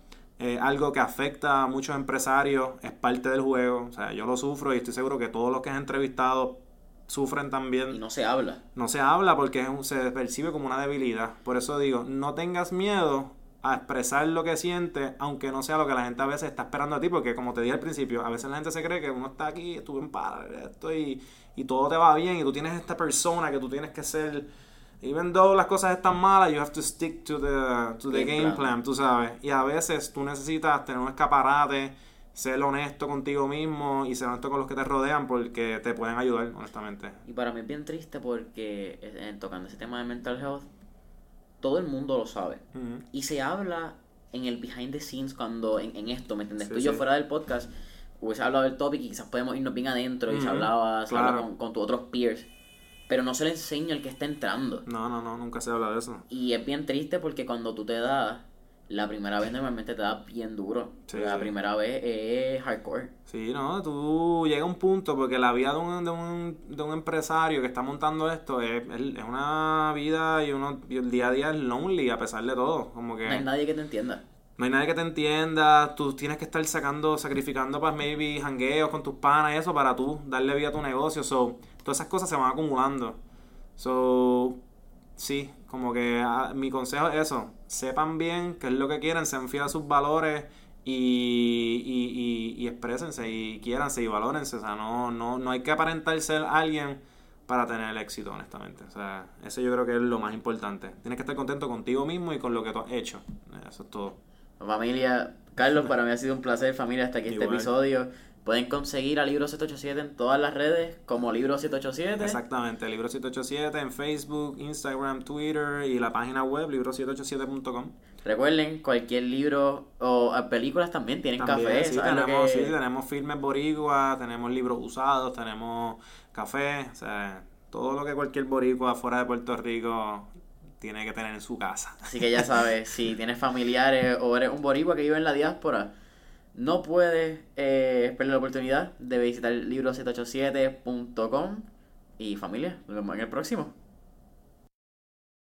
algo que afecta a muchos empresarios, es parte del juego. O sea, yo lo sufro y estoy seguro que todos los que has entrevistado sufren también Y no se habla. no se habla porque es un- se percibe como una debilidad. Por eso digo, no tengas miedo a expresar lo que sientes, aunque no sea lo que la gente a veces está esperando a ti, porque como te dije al principio, a veces la gente se cree que uno está aquí, estuve en par, esto y, y todo te va bien, y tú tienes esta persona que tú tienes que ser, even though las cosas están malas, you have to stick to the, to the Game game, plan. plan, tú sabes, y a veces tú necesitas tener un escaparate, ser honesto contigo mismo y ser honesto con los que te rodean porque te pueden ayudar, honestamente. Y para mí es bien triste porque eh, tocando ese tema de mental health, todo el mundo lo sabe. Ujú. Y se habla en el behind the scenes cuando en, en esto, ¿me entiendes? Sí, Tú y yo sí. fuera del podcast hubiese hablado del topic y quizás podemos irnos bien adentro y se hablaba, se claro. con, con tus otros peers. Pero no se le enseña al que está entrando. No, no, no, nunca se habla de eso. Y es bien triste porque cuando tú te das, la primera vez normalmente te da bien duro. Sí, la sí. primera vez es hardcore. Sí, no, tú llegas a un punto porque la vida de un, de un, de un empresario que está montando esto es, es- es una vida y, uno, y el día a día es lonely a pesar de todo. Como que No hay nadie que te entienda. no hay nadie que te entienda, tú tienes que estar sacando, sacrificando para maybe jangueos con tus panas y eso para tú darle vida a tu negocio. So, todas esas cosas se van acumulando. So, sí, como que ah, mi consejo es eso, sepan bien qué es lo que quieren, sean fieles a sus valores y, y, y, y exprésense y quiéranse y valórense. O sea, no, no, no hay que aparentar ser alguien para tener el éxito, honestamente. O sea, eso yo creo que es lo más importante. Tienes que estar contento contigo mismo y con lo que tú has hecho. Eso es todo. Familia, Carlos, para mí ha sido un placer, familia, hasta aquí este episodio. Pueden conseguir a Libro 787 en todas las redes como Libro 787. Exactamente, Libro 787 en Facebook, Instagram, Twitter y la página web libro787.com. Recuerden, cualquier libro o eh, películas también tienen También, café. sí, ¿saben lo tenemos, que- sí, tenemos filmes boricua, tenemos libros usados, tenemos café, o sea, todo lo que cualquier boricua fuera de Puerto Rico tiene que tener en su casa. Así que ya sabes, si tienes familiares o eres un boricua que vive en la diáspora, no puedes eh, perder la oportunidad de visitar libro787.com. Y familia, nos vemos en el próximo.